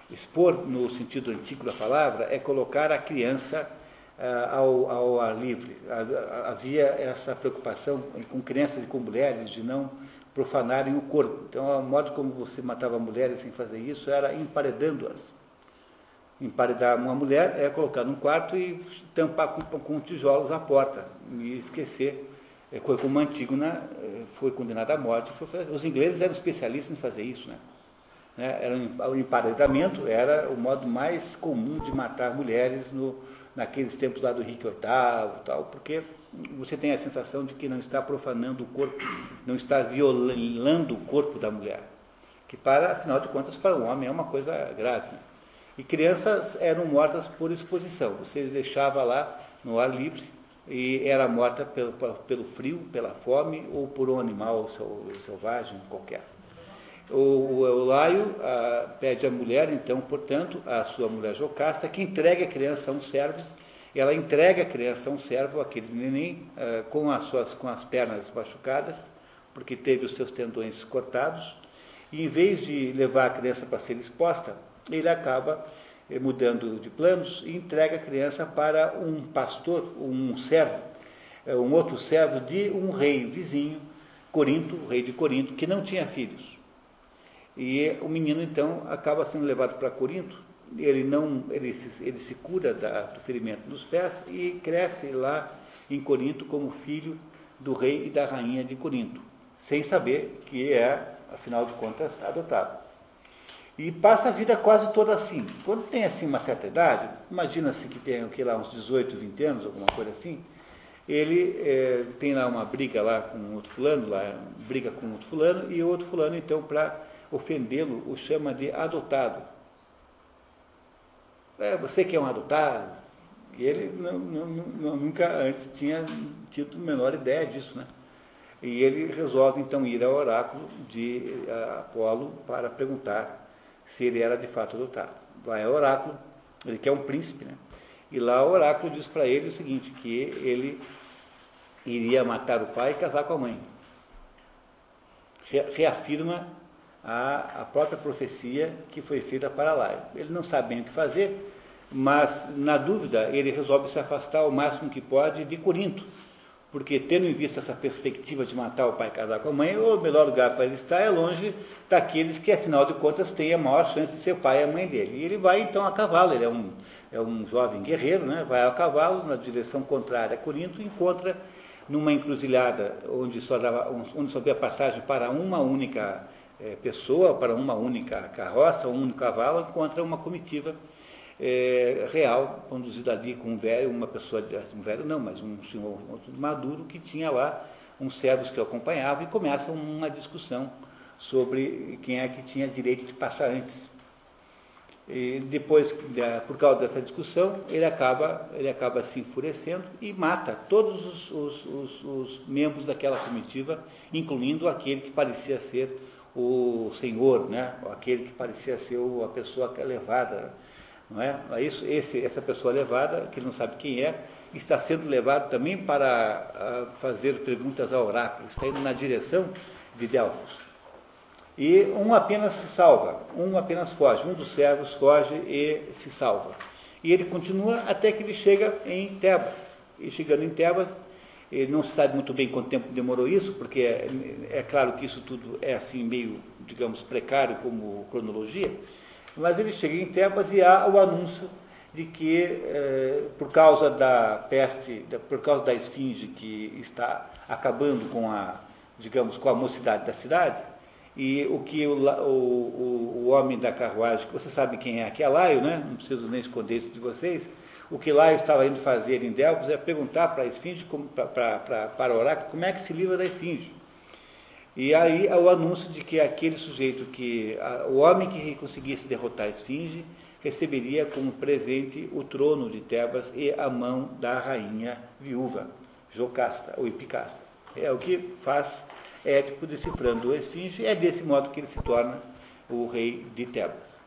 Expor, no sentido antigo da palavra, é colocar a criança uh, ao, ao, ar livre. Havia essa preocupação com crianças e com mulheres de não profanarem o corpo. Então, o modo como você matava mulheres sem fazer isso era emparedando-as. Emparedar uma mulher é colocar num quarto e tampar com, com tijolos a porta e esquecer é, como Antígona foi condenada à morte. os ingleses eram especialistas em fazer isso. Né? né? Era, o emparedamento era o modo mais comum de matar mulheres no, naqueles tempos lá do Henrique VIII tal, porque você tem a sensação de que não está profanando o corpo, não está violando o corpo da mulher. que para, afinal de contas, para o homem é uma coisa grave. E crianças eram mortas por exposição. Você deixava lá no ar livre e era morta pelo, pelo frio, pela fome ou por um animal selvagem qualquer. O, Eulaio a, pede à mulher, então, portanto, a sua mulher Jocasta, que entregue a criança a um servo. Ela entrega a criança a um servo, aquele neném, a, com, as suas, com as pernas machucadas, porque teve os seus tendões cortados, e em vez de levar a criança para ser exposta, ele acaba mudando de planos e entrega a criança para um pastor, um servo, eh, um outro servo de um rei vizinho, Corinto, rei de Corinto, que não tinha filhos. E o menino então acaba sendo levado para Corinto, ele não, ele se, ele se cura da, do ferimento nos pés e cresce lá em Corinto como filho do rei e da rainha de Corinto, sem saber que é, afinal de contas, adotado. E passa a vida quase toda assim. Quando tem assim uma certa idade, imagina-se que tem que lá uns 18, 20 anos, alguma coisa assim, ele é, tem lá uma briga lá com outro fulano, lá, briga com outro fulano, e o outro fulano, então, para ofendê-lo, o chama de adotado. É, você que é um adotado. E ele não, não, nunca antes tinha tido a menor ideia disso, né? E ele resolve então ir ao oráculo de Apolo para perguntar se ele era de fato adotado. Vai ao oráculo, ele quer um príncipe, né? E lá o oráculo diz para ele o seguinte, que ele iria matar o pai e casar com a mãe. Reafirma a, a própria profecia que foi feita para lá. Ele não sabe bem o que fazer, mas, na dúvida, ele resolve se afastar o máximo que pode de Corinto, porque, tendo em vista essa perspectiva de matar o pai e casar com a mãe, o melhor lugar para ele estar é longe daqueles que, afinal de contas, têm a maior chance de ser pai e a mãe dele. E ele vai, então, a cavalo, ele é um, é um jovem guerreiro, né? vai a cavalo na direção contrária a Corinto e encontra numa encruzilhada onde só, dava, onde só havia passagem para uma única é, pessoa, para uma única carroça, um único cavalo, encontra uma comitiva é, real, conduzida ali com um velho, uma pessoa, um velho não, mas um senhor maduro que tinha lá uns servos que o acompanhavam e começa uma discussão sobre quem é que tinha direito de passar antes. E depois, por causa dessa discussão, ele acaba, ele acaba se enfurecendo e mata todos os, os, os, os membros daquela comitiva, incluindo aquele que parecia ser o senhor, né? aquele que parecia ser a pessoa levada não é? Esse, essa pessoa levada, que não sabe quem é, está sendo levado também para fazer perguntas ao oráculo, está indo na direção de Delfos. E um apenas se salva, um apenas foge, um dos servos foge e se salva. E ele continua até que ele chega em Tebas. E chegando em Tebas, ele não se sabe muito bem quanto tempo demorou isso, porque é, é claro que isso tudo é assim meio, digamos, precário como cronologia, mas ele chega em Tebas e há o anúncio de que, eh, por causa da peste, por causa da esfinge que está acabando com a, digamos, com a mocidade da cidade, e o que o, o, o homem da carruagem, que você sabe quem é, que é Laio, né? não preciso nem esconder isso de vocês, o que Laio estava indo fazer em Delfos é perguntar para a esfinge, para, para, para o oráculo, como é que se livra da esfinge. E aí o anúncio de que aquele sujeito que, o homem que conseguisse derrotar a esfinge, receberia como presente o trono de Tebas e a mão da rainha viúva, Jocasta, ou Epicasta. É o que faz Édipo decifrando a esfinge, e é desse modo que ele se torna o rei de Tebas.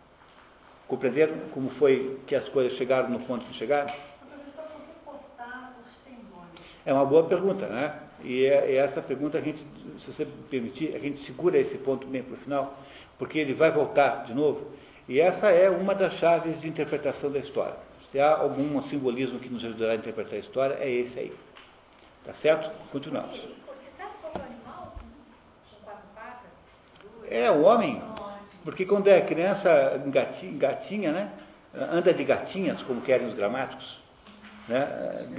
Compreenderam como foi que as coisas chegaram no ponto que chegaram? É uma boa pergunta, né? E é, é essa pergunta a gente, se você permitir, a gente segura esse ponto bem para o final, porque ele vai voltar de novo. E essa é uma das chaves de interpretação da história. Se há algum simbolismo que nos ajudará a interpretar a história, é esse aí. Tá certo? Continuamos. Você sabe qual é o animal com quatro patas? É o homem. Porque quando é criança, gatinha, né? Anda de gatinhas, como querem os gramáticos. Né?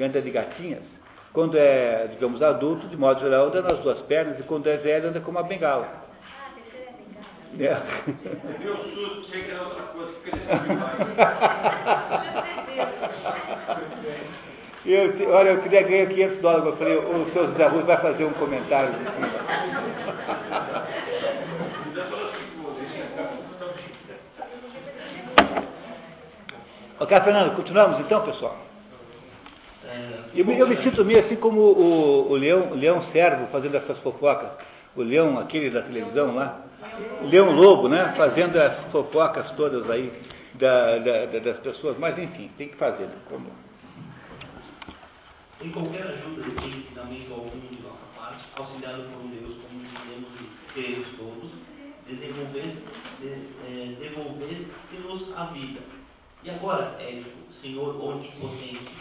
Anda de gatinhas. Quando é, digamos, adulto, de modo geral, anda nas duas pernas, e quando é velho, anda com uma bengala. Ah, é. a bengala. É. Meu susto, sei que era outra coisa, porque eles eu, olha, eu queria ganhar 500 dólares. Eu falei, o seu José Russo vai fazer um comentário. ok, Fernando, continuamos então, pessoal? É, Eu me, eu me sinto meio assim como o, o leão, o leão servo fazendo essas fofocas. O leão, aquele da televisão lá. Leão Lobo, né? Fazendo as fofocas todas aí da- da- da- das pessoas. Mas enfim, tem que fazer. né? Como- Sem qualquer ajuda e sem ensinamento algum de nossa parte, auxiliado por um Deus como dizemos e queremos todos, desenvolvesse, de, eh, a vida. E agora, Édipo, Senhor onipotente,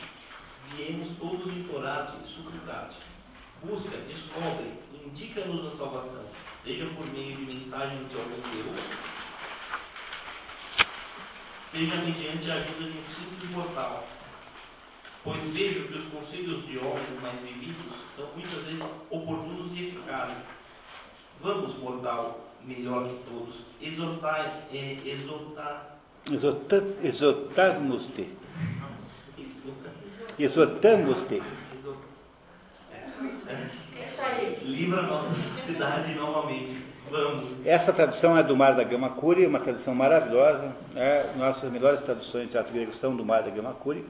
viemos todos implorar-te, suplicar-te. Busca, descobre, indica-nos a salvação, seja por meio de mensagens de algum Deus, seja mediante a ajuda de um simples mortal. Pois vejo que os conselhos de homens mais vividos são muitas vezes oportunos e eficazes. Vamos, mortal, melhor que todos, exortar, eh, exortar, Exorta- Exortamos-te. Exortamos-te. exortar. Isso aí. Livra a nossa cidade novamente. Vamos. Essa tradução é do Mar da Gama Curi, uma tradução maravilhosa. né? Nossas melhores traduções de teatro grego são do Mar da Gama Curi.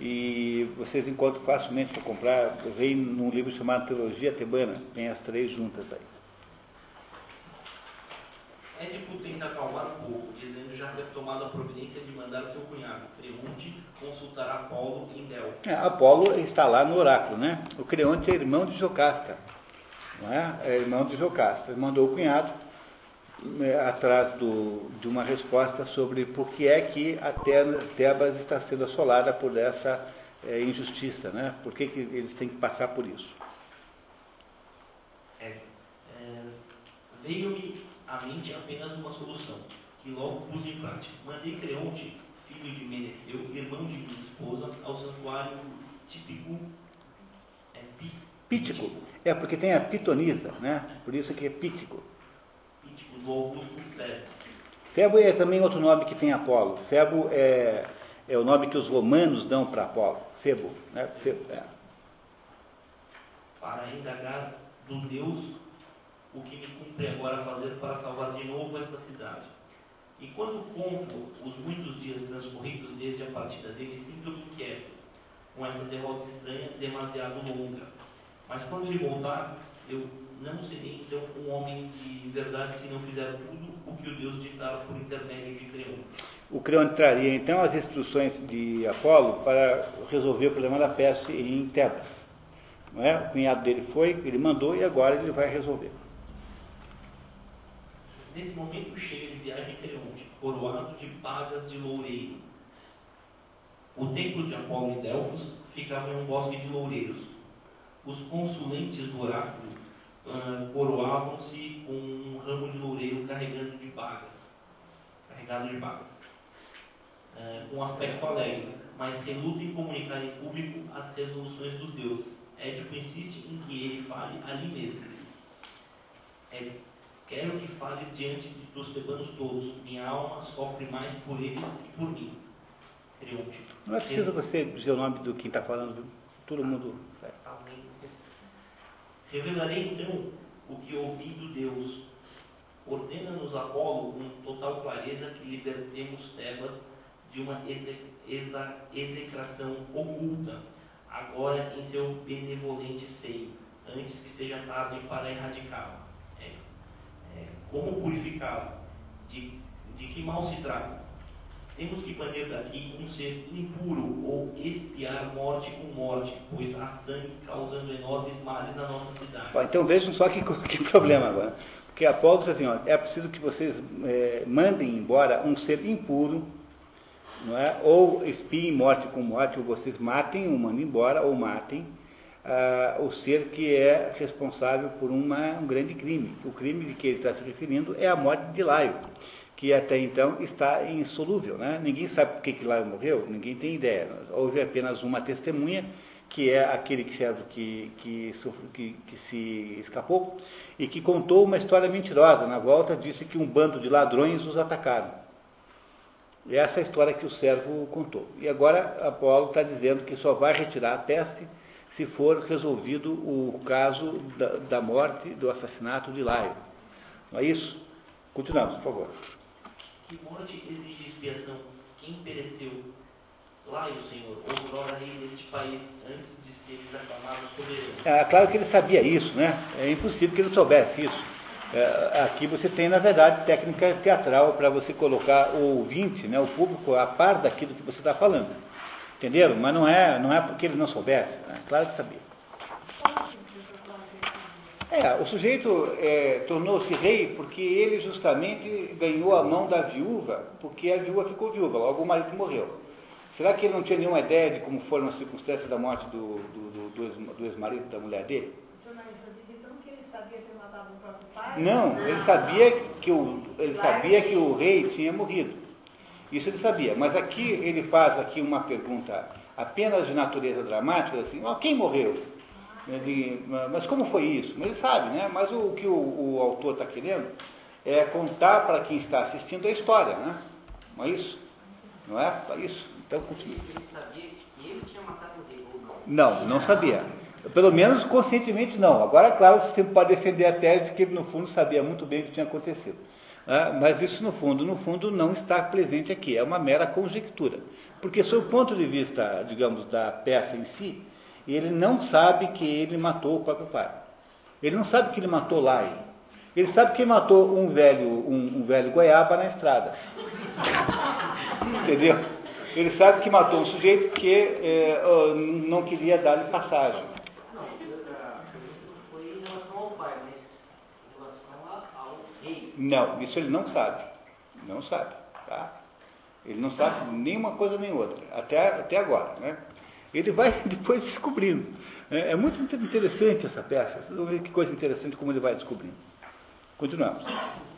E vocês encontram facilmente para comprar. Vem num livro chamado Teologia Tebana. Tem as três juntas aí. Édipo tenta acalmar o povo, dizendo já ter tomado a providência de mandar seu cunhado, Creonte, consultar Apolo em Delfos. É, Apolo está lá no oráculo, né? O Creonte é irmão de Jocasta, não é? É irmão de Jocasta. Ele mandou o cunhado né, atrás do- de uma resposta sobre por que é que a Te- Tebas está sendo assolada por essa eh, injustiça, né? Por que, que eles têm que passar por isso? É, é, Veio-me à mente apenas uma solução, que logo pus em prática. Mandei Creonte, filho de Meneceu, irmão de minha esposa, ao santuário típico é, Pi- Pítico. É porque tem a pitonisa, né? Por isso que é pítico. Pítico do Augusto Febo. Febo é também outro nome que tem Apolo. Febo é, é o nome que os romanos dão para Apolo. Febo, né? Febo, é. para indagar do Deus o que me cumpre agora fazer para salvar de novo esta cidade. E quando conto os muitos dias transcorridos desde a partida dele, sinto-me inquieto com essa derrota estranha, demasiado longa. Mas quando ele voltar, eu não serei então um homem de verdade se não fizer tudo o que o Deus ditar por intermédio de Creonte. O Creonte traria então as instruções de Apolo para resolver o problema da peste em Tebas. Não é? O cunhado dele foi, ele mandou e agora ele vai resolver. Nesse momento cheio de viagem Creonte, coroado de pagas de loureiro. O templo de Apolo em Delfos ficava em um bosque de loureiros. Os consulentes do oráculo ah, coroavam-se com um ramo de loureiro carregando de bagas, carregado de bagas, Ah, com aspecto alegre, mas reluta em comunicar em público as resoluções dos deuses. Édipo insiste em que ele fale ali mesmo. É, Quero que fales diante dos tebanos todos. Minha alma sofre mais por eles que por mim. Creonte. Não é preciso você dizer o nome do quem está falando, viu? todo mundo. Amém. Revelarei então o que ouvi do Deus. Ordena-nos Apolo com total clareza que libertemos Tebas de uma execração oculta, agora em seu benevolente seio, antes que seja tarde para erradicá-la. Como purificá-la? De, de que mal se trata? Temos que banir daqui um ser impuro ou expiar morte com morte, pois há sangue causando enormes males na nossa cidade. Bom, então vejam só que, que problema agora. Porque Apolo diz assim, ó, é preciso que vocês é, mandem embora um ser impuro, não é? ou espiem morte com morte, ou vocês matem, o mandem embora, ou matem ah, o ser que é responsável por uma, um grande crime. O crime de que ele está se referindo é a morte de Laio, que até então está insolúvel. Né? Ninguém sabe por que, que Laio morreu, ninguém tem ideia. Houve apenas uma testemunha, que é aquele que, que, que, que, que se escapou, e que contou uma história mentirosa. Na volta, disse que um bando de ladrões os atacaram. Essa é a história que o servo contou. E agora Apolo está dizendo que só vai retirar a peste se for resolvido o caso da, da morte, do assassinato de Laio. Não é isso? Continuamos, por favor. Que morte exige expiação? Quem pereceu? Claro, Senhor, outrora rei deste país, antes de seres aclamado soberano. É, claro que ele sabia isso, né? É impossível que ele soubesse isso. É, aqui você tem, na verdade, técnica teatral para você colocar o ouvinte, né, o público, a par daquilo que você está falando. Entenderam? Mas não é, não é porque ele não soubesse. Né? Claro que sabia. É, o sujeito é, tornou-se rei porque ele justamente ganhou a mão da viúva, porque a viúva ficou viúva, logo o marido morreu. Será que ele não tinha nenhuma ideia de como foram as circunstâncias da morte do, do, do, do ex-marido da mulher dele? Então que ele sabia ter matado o próprio pai? Não, ele sabia que o, ele sabia que o rei tinha morrido. Isso ele sabia. Mas aqui ele faz aqui uma pergunta apenas de natureza dramática, assim, oh, quem morreu? Ele, mas como foi isso? Ele sabe, né? Mas o, o que o, o autor está querendo é contar para quem está assistindo a história, né? Não é isso? Não é? É isso. Então continue. Ele sabia que ele tinha matado o rei? Não, não sabia. Pelo menos conscientemente não. Agora, claro, você pode defender a tese de que ele, no fundo, sabia muito bem o que tinha acontecido. Ah, mas isso, no fundo, no fundo, não está presente aqui. É uma mera conjectura. Porque, sob o ponto de vista, digamos, da peça em si, ele não sabe que ele matou o próprio pai. Ele não sabe que ele matou lá. Ele, sabe que matou um velho, um, um velho goiaba na estrada. Entendeu? Ele sabe que matou um sujeito que é, não queria dar-lhe passagem. Não, foi em relação ao pai, mas em relação ao rei. Não, isso ele não sabe. Não sabe. Tá? Ele não sabe nenhuma coisa nem outra, até, até agora. Né? Ele vai depois descobrindo. É, é muito interessante essa peça. Vocês vão ver que coisa interessante como ele vai descobrindo. Continuamos.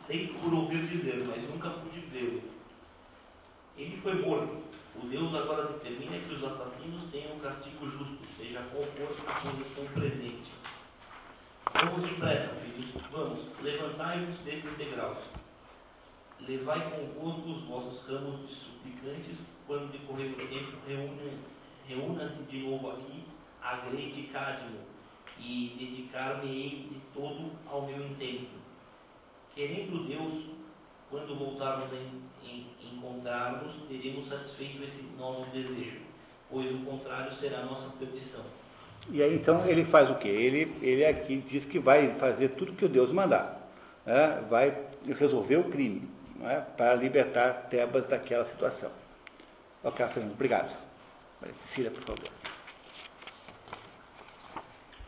Sei por ouvir dizer, mas nunca pude vê-lo. Ele foi morto. O Deus agora determina que os assassinos tenham um castigo justo, seja qual for a posição presente. Vamos depressa, filhos. Vamos, levantai-vos desses degraus. Levai convosco os vossos ramos de suplicantes, quando decorrer o tempo, reúna-se de novo aqui a grei de Cádimo, e dedicar-me-ei de todo ao meu intento. Querendo Deus, quando voltarmos a encontrarmos, teremos satisfeito esse nosso desejo, pois o contrário será nossa perdição. E aí então ele faz o quê? Ele, ele aqui diz que vai fazer tudo que o Deus mandar. Né? Vai resolver o crime né? para libertar Tebas daquela situação. Ok, Fernando, obrigado. Cecília, por favor.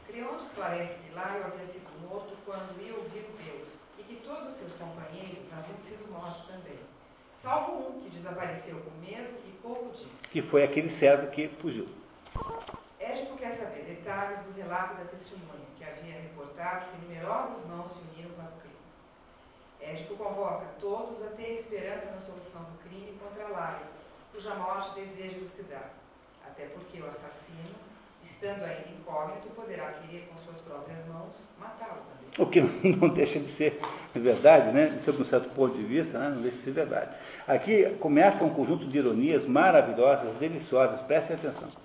Creonte esclarece que Laio havia sido morto quando ia ouvir Deus e que todos os seus companheiros haviam sido mortos também, salvo um que desapareceu com medo e pouco disse. Que foi aquele servo que fugiu. Édipo quer saber detalhes do relato da testemunha, que havia reportado que numerosas mãos se uniram para o crime. Édipo convoca todos a ter esperança na solução do crime contra Laio, cuja morte deseja elucidar, até porque o assassino, estando ainda incógnito, poderá querer com suas próprias mãos matá-lo também. O que não deixa de ser verdade, né? Sob um certo ponto de vista, né? não deixa de ser verdade. Aqui começa um conjunto de ironias maravilhosas, deliciosas, prestem atenção.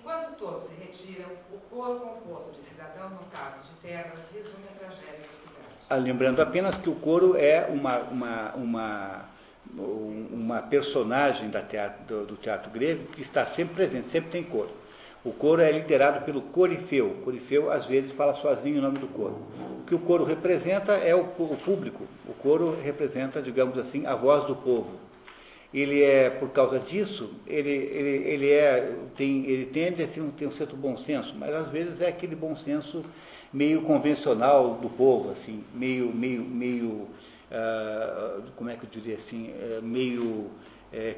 Enquanto todos se retiram, o coro composto de cidadãos notáveis de terras resume a tragédia da cidade. Ah, lembrando apenas que o coro é uma, uma, uma, uma personagem teatro, do, do, teatro grego que está sempre presente, sempre tem coro. O coro é liderado pelo corifeu. O corifeu, às vezes, fala sozinho o nome do coro. O que o coro representa é o público. O coro representa, digamos assim, a voz do povo ele é, por causa disso, ele, ele, ele, é, tem, ele tende a ter um, um certo bom senso, mas às vezes é aquele bom senso meio convencional do povo, assim, meio, meio, meio uh, como é que eu diria assim, uh, meio uh,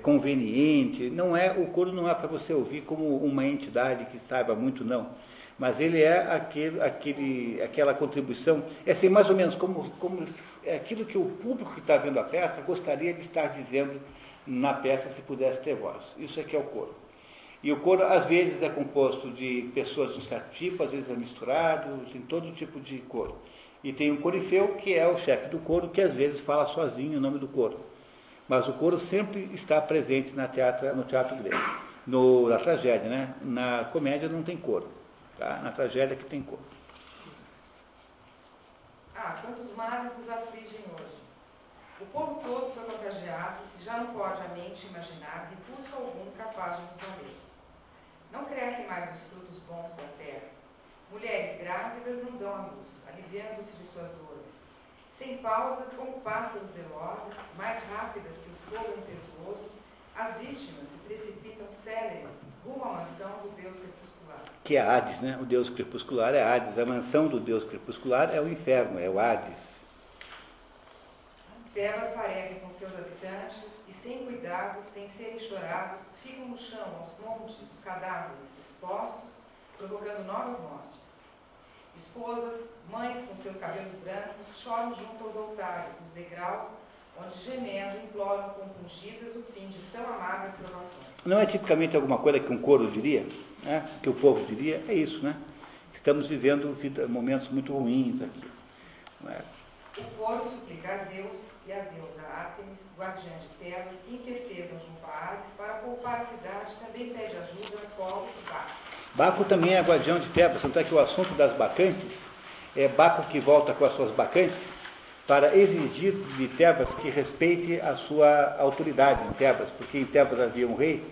conveniente. Não é, o coro não é para você ouvir como uma entidade que saiba muito, não. Mas ele é aquele, aquele, aquela contribuição, é assim, mais ou menos como, como é aquilo que o público que está vendo a peça gostaria de estar dizendo na peça se pudesse ter voz. Isso é que é o coro. E o coro, às vezes, é composto de pessoas de um certo tipo, às vezes é misturado, tem todo tipo de coro. E tem um corifeu, que é o chefe do coro, que às vezes fala sozinho o nome do coro. Mas o coro sempre está presente na teatro, no teatro grego. No, na tragédia, né? Na comédia não tem coro. Tá? Na tragédia que tem coro. Ah, quantos males nos afligem hoje. Povo todo foi contagiado e já não pode a mente imaginar recurso algum capaz de nos valer. Não crescem mais os frutos bons da terra. Mulheres grávidas não dão à luz, aliviando-se de suas dores. Sem pausa, como pássaros velozes, mais rápidas que o fogo impetuoso, as vítimas se precipitam céleres rumo à mansão do Deus crepuscular. Que é Hades, né? O Deus crepuscular é Hades. A mansão do Deus crepuscular é o inferno, é o Hades. Delas parecem com seus habitantes e, sem cuidados, sem serem chorados, ficam no chão, aos montes, os cadáveres expostos, provocando novas mortes. Esposas, mães com seus cabelos brancos, choram junto aos altares, nos degraus, onde gemendo imploram compungidas o fim de tão amargas provações. Não é tipicamente alguma coisa que um coro diria, né? que o povo diria? É isso, né? Estamos vivendo momentos muito ruins aqui. É? O coro suplica a Zeus e a deusa Ártemis, guardiã de Tebas, intercedam junto a Ares para poupar a cidade, também pede ajuda a Apolo e Baco. Baco também é guardião de Tebas, tanto é que o assunto das bacantes é Baco que volta com as suas bacantes para exigir de Tebas que respeite a sua autoridade em Tebas, porque em Tebas havia um rei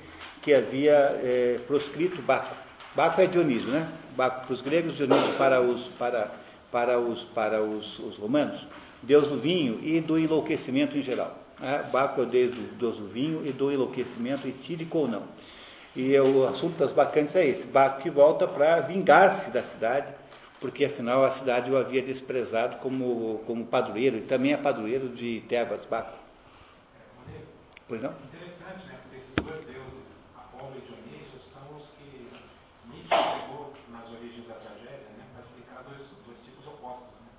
que havia é, proscrito Baco. Baco é Dionísio, né? Baco para os gregos, Dionísio para os, para, para os, para os, os romanos. Deus do vinho e do enlouquecimento em geral. Baco é o deus do, deus do vinho e do enlouquecimento, etílico ou não. E o assunto das bacantes é esse. Baco que volta para vingar-se da cidade, porque afinal a cidade o havia desprezado como, como padroeiro, e também é padroeiro de Tebas, Baco. Pois não? Interessante, né? Porque esses dois deuses, Apolo e Dionísio, são os que Nietzsche pegou nas origens da tragédia, né? Para explicar dois, dois tipos opostos, né?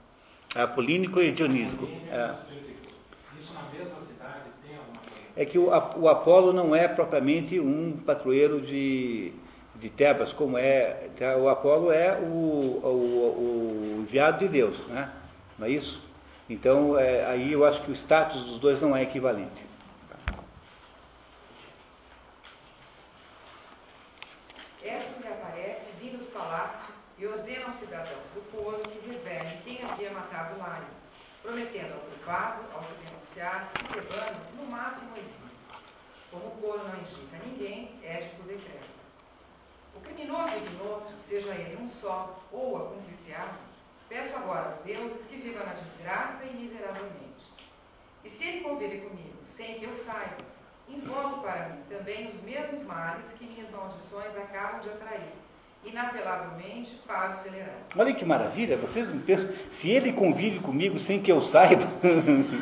Apolínico e Dionísico. É. É que o Apolo não é propriamente um patroeiro de, de Tebas, como é. tá? O Apolo é o, o, o enviado de Deus, né? não é isso? Então, é, aí eu acho que o status dos dois não é equivalente. Hércules reaparece vindo do palácio e ordena aos cidadãos do coro que revelem quem matado Laio, prometendo ao culpado, ao se denunciar, se quebrando, no máximo exílio. Como o coro não indica ninguém, Édipo decreta. O criminoso ignoto, seja ele um só ou acompliciado, peço agora aos deuses que viva na desgraça e miseravelmente. E se ele convive comigo, sem que eu saiba, invoco para mim também os mesmos males que minhas maldições acabam de atrair, inapelavelmente para o celerão. Olha que maravilha, vocês não pensam, se ele convive comigo sem que eu saiba.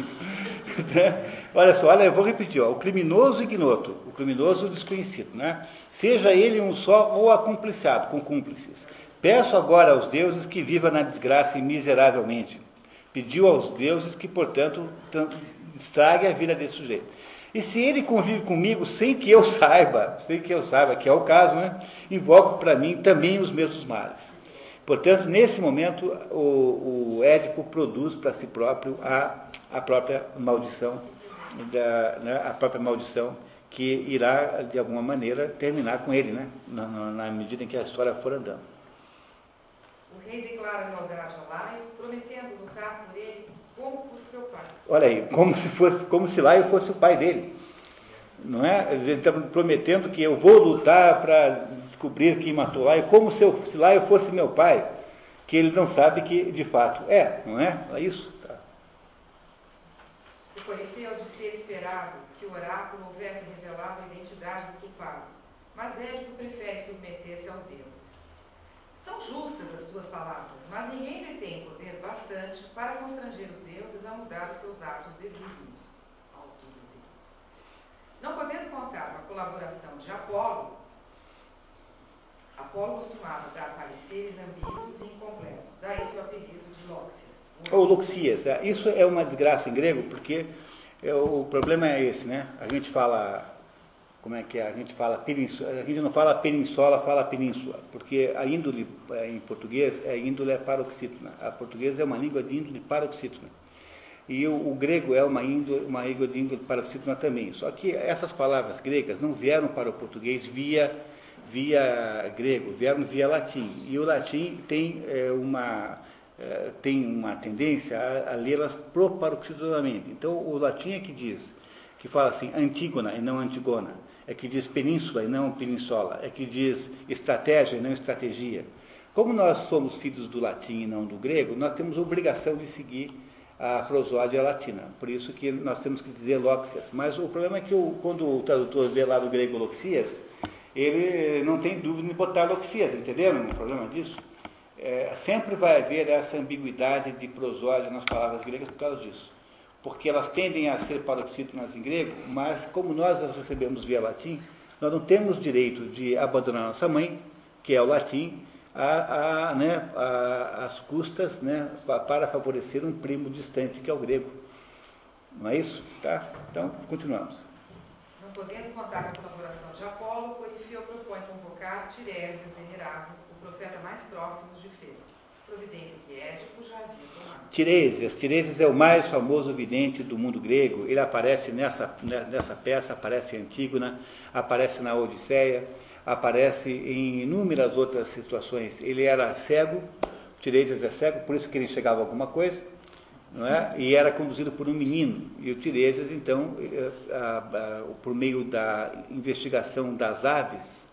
olha só, olha, eu vou repetir, ó, o criminoso ignoto, o criminoso desconhecido, né? seja ele um só ou acompliciado, com cúmplices. Peço agora aos deuses que viva na desgraça e miseravelmente. Pediu aos deuses que, portanto, tan- estrague a vida desse sujeito. E se ele convive comigo sem que eu saiba, sem que eu saiba, que é o caso, né? Invoco para mim também os mesmos males. Portanto, nesse momento, o, o Édipo produz para si próprio a, a própria maldição, da, né, a própria maldição que irá, de alguma maneira, terminar com ele, né? na, na- medida em que a história for andando. O rei declara lealdade a Laio, prometendo lutar por ele como por seu pai. Olha aí, como se, fosse, como se Laio fosse o pai dele. Não é? Ele está prometendo que eu vou lutar para descobrir quem matou Laio, como se, eu, se Laio fosse meu pai, que ele não sabe que de fato é, não é? É isso? Tá. O Corifeu diz ter esperado que o oráculo houvesse revelado a identidade do culpado, mas Édipo prefere submeter-se aos deuses. São justas as tuas palavras, mas ninguém detém poder bastante para constranger os deuses a mudar os seus atos desígnios. Não podendo contar com a colaboração de Apolo, Apolo costumava dar pareceres ambíguos e incompletos, daí seu apelido de Lóxias. Ou Luxias. é. Isso é uma desgraça em grego, porque é, o problema é esse, né? A gente fala, como é que é? A gente fala península, a gente não fala peninsola, fala península, porque a índole é, em português é índole paroxítona. A portuguesa é uma língua de índole paroxítona. E o, o grego é uma, índole, uma língua de índole paroxítona também. Só que essas palavras gregas não vieram para o português via, via grego, vieram via latim. E o latim tem é, uma, eh, têm uma tendência a, a lê-las proparoxidonamente. Então, o latim é que diz, que fala assim, Antígona e não Antigona, é que diz península e não peninsola, é que diz estratégia e não estratégia. Como nós somos filhos do latim e não do grego, nós temos obrigação de seguir a prosódia latina. Por isso que nós temos que dizer loxias. Mas o problema é que o, quando o tradutor vê lá do grego loxias, ele não tem dúvida em botar loxias, entenderam o problema disso? É, sempre vai haver essa ambiguidade de prosódia nas palavras gregas por causa disso. Porque elas tendem a ser paroxítonas em grego, mas como nós as recebemos via latim, nós não temos direito de abandonar nossa mãe, que é o latim, a, a, né, a, as custas né, para favorecer um primo distante, que é o grego. Não é isso? Tá? Então, continuamos. Não podendo contar com a colaboração de Apolo, Corifeu propõe convocar Tiresias venerável, o profeta mais próximo de Febo, providência que Édipo já havia tomado. Tiresias. Tiresias é o mais famoso vidente do mundo grego. Ele aparece nessa, nessa peça, aparece em Antígona, aparece na Odisseia aparece em inúmeras outras situações. Ele era cego, Tiresias é cego, por isso que ele enxergava alguma coisa, é? e era conduzido por um menino. E o Tiresias, então, eh, por meio da investigação das aves,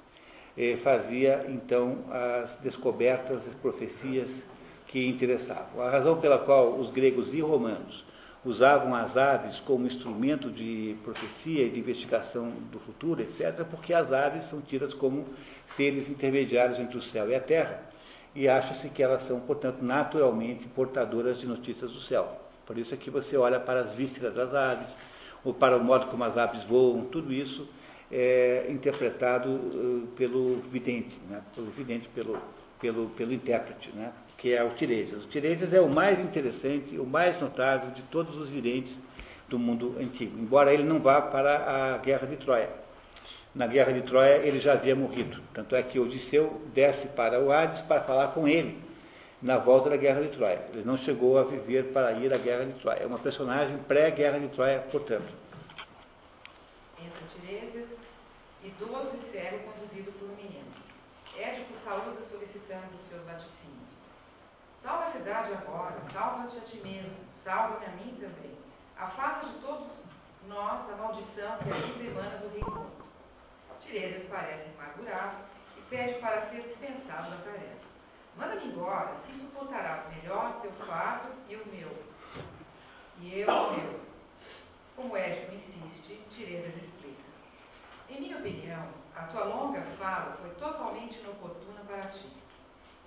fazia então as descobertas, as profecias que interessavam. A razão pela qual os gregos e romanos usavam as aves como instrumento de profecia e de investigação do futuro, etc., porque as aves são tidas como seres intermediários entre o céu e a terra, e acha-se que elas são, portanto, naturalmente portadoras de notícias do céu. Por isso é que você olha para as vísceras das aves, ou para o modo como as aves voam, tudo isso é interpretado uh, pelo vidente, né? pelo vidente, pelo, pelo, pelo intérprete. Né? que é o Tiresias. O Tiresias é o mais interessante, o mais notável de todos os videntes do mundo antigo, embora ele não vá para a guerra de Troia. Na guerra de Troia ele já havia morrido, tanto é que Odisseu desce para o Hades para falar com ele na volta da guerra de Troia. Ele não chegou a viver para ir à guerra de Troia. É uma personagem pré-guerra de Troia, portanto. Entra Tiresias, idoso e cego conduzido por um menino. Édipo saúda solicitando os seus vaticínios. Salva a cidade agora, salva-te a ti mesmo, salva-me a mim também. Afasta de todos nós a maldição que ainda emana do rei morto. Tiresias parece amargurado e pede para ser dispensado da tarefa. Manda-me embora, assim suportarás melhor teu fardo e o meu. E eu o meu. Como Édipo insiste, Tiresias explica. Em minha opinião, a tua longa fala foi totalmente inoportuna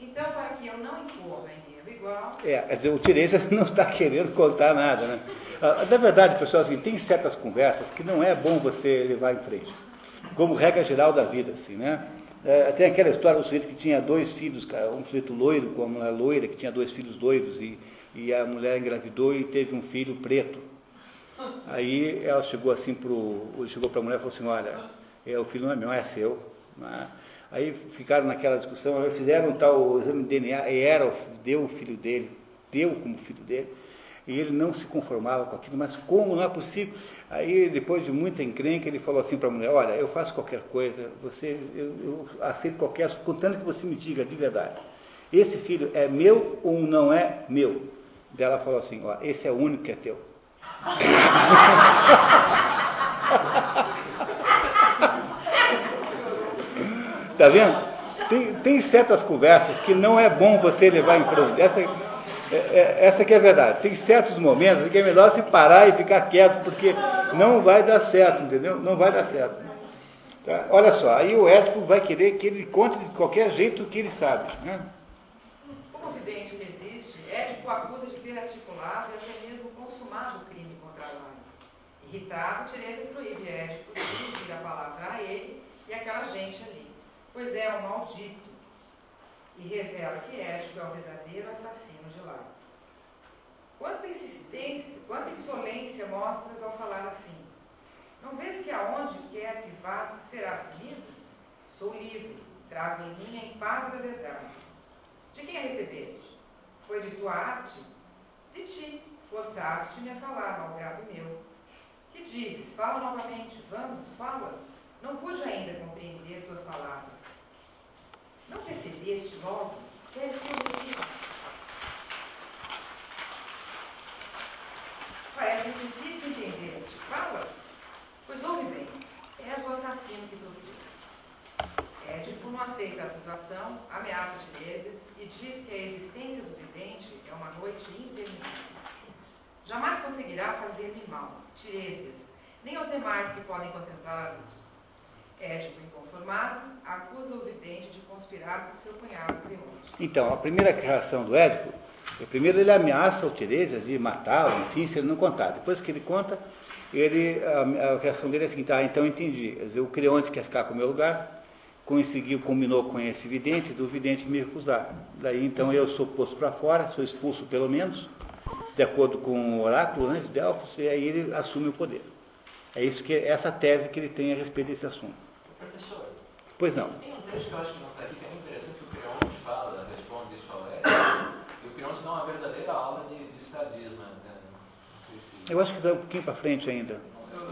Então, para que eu não incorra em erro igual. É, quer dizer, o Tiresias não está querendo contar nada, né? Ah, na verdade, pessoal, assim, tem certas conversas que não é bom você levar em frente. Como regra geral da vida, assim, né? É, tem aquela história do sujeito que tinha dois filhos, um sujeito loiro com uma loira, que tinha dois filhos doidos, e, e a mulher engravidou e teve um filho preto. Aí ela chegou assim pro, chegou para a mulher e falou assim, olha, é, o filho não é meu, é seu. Né? Aí ficaram naquela discussão, fizeram tal exame de DNA, e era, deu o filho dele, deu como filho dele, e ele não se conformava com aquilo, mas como não é possível? Aí, depois de muita encrenca, ele falou assim para a mulher, olha, eu faço qualquer coisa, você, eu, eu aceito qualquer, contanto que você me diga de verdade, esse filho é meu ou não é meu? Daí ela falou assim, ó, esse é o único que é teu. Está vendo? Tem, tem, certas conversas que não é bom você levar em frente. Essa, é, é, essa que é a verdade. Tem certos momentos que é melhor se parar e ficar quieto, porque não vai dar certo, entendeu? Não vai dar certo. Tá? Olha só, aí o ético vai querer que ele conte de qualquer jeito o que ele sabe. Né? Como evidente que existe, ético acusa de ter articulado e até mesmo consumado o crime contra a lei. Irritado, Tiresias proíbe ético de dirigir a palavra a ele e aquela gente ali pois é um maldito, e revela que Édipo é o verdadeiro assassino de lá. Quanta insistência, quanta insolência mostras ao falar assim? Não vês que aonde quer que vás serás punido? Sou livre, trago em mim a empada da verdade. De quem a recebeste? Foi de tua arte? De ti, forçaste-me a falar, malgrado meu. Que dizes? Fala novamente, vamos, fala. Não pude ainda compreender tuas palavras. Não percebeste logo que és conduzido? Parece-me difícil entender. Te fala? Pois ouve bem. És o assassino que propôs. Édipo não aceita a acusação, ameaça de vezes e diz que a existência do vidente é uma noite interminável. Jamais conseguirá fazer-me mal, Tiresias, nem aos demais que podem contemplar a. Édipo, inconformado, acusa o vidente de conspirar com seu cunhado Creonte. Então, a primeira reação do Édipo, é, primeiro ele ameaça o Tiresias de matá-lo, enfim, se ele não contar. Depois que ele conta, ele, a, a reação dele é a seguinte, ah, então entendi. Quer dizer, o Creonte quer ficar com o meu lugar, conseguiu, combinou com esse vidente, do vidente me recusar. Daí então eu sou posto para fora, sou expulso pelo menos, de acordo com o oráculo né, de Delfos, e aí ele assume o poder. É isso que essa tese que ele tem a respeito desse assunto. Professor, Pois não. tem um trecho que eu acho que não está aqui, que é muito interessante, que o Creonte fala, responde isso ao Édipo, e o Creonte dá uma verdadeira aula de, de estadismo. Né? Se... Eu acho que dá um pouquinho para frente ainda.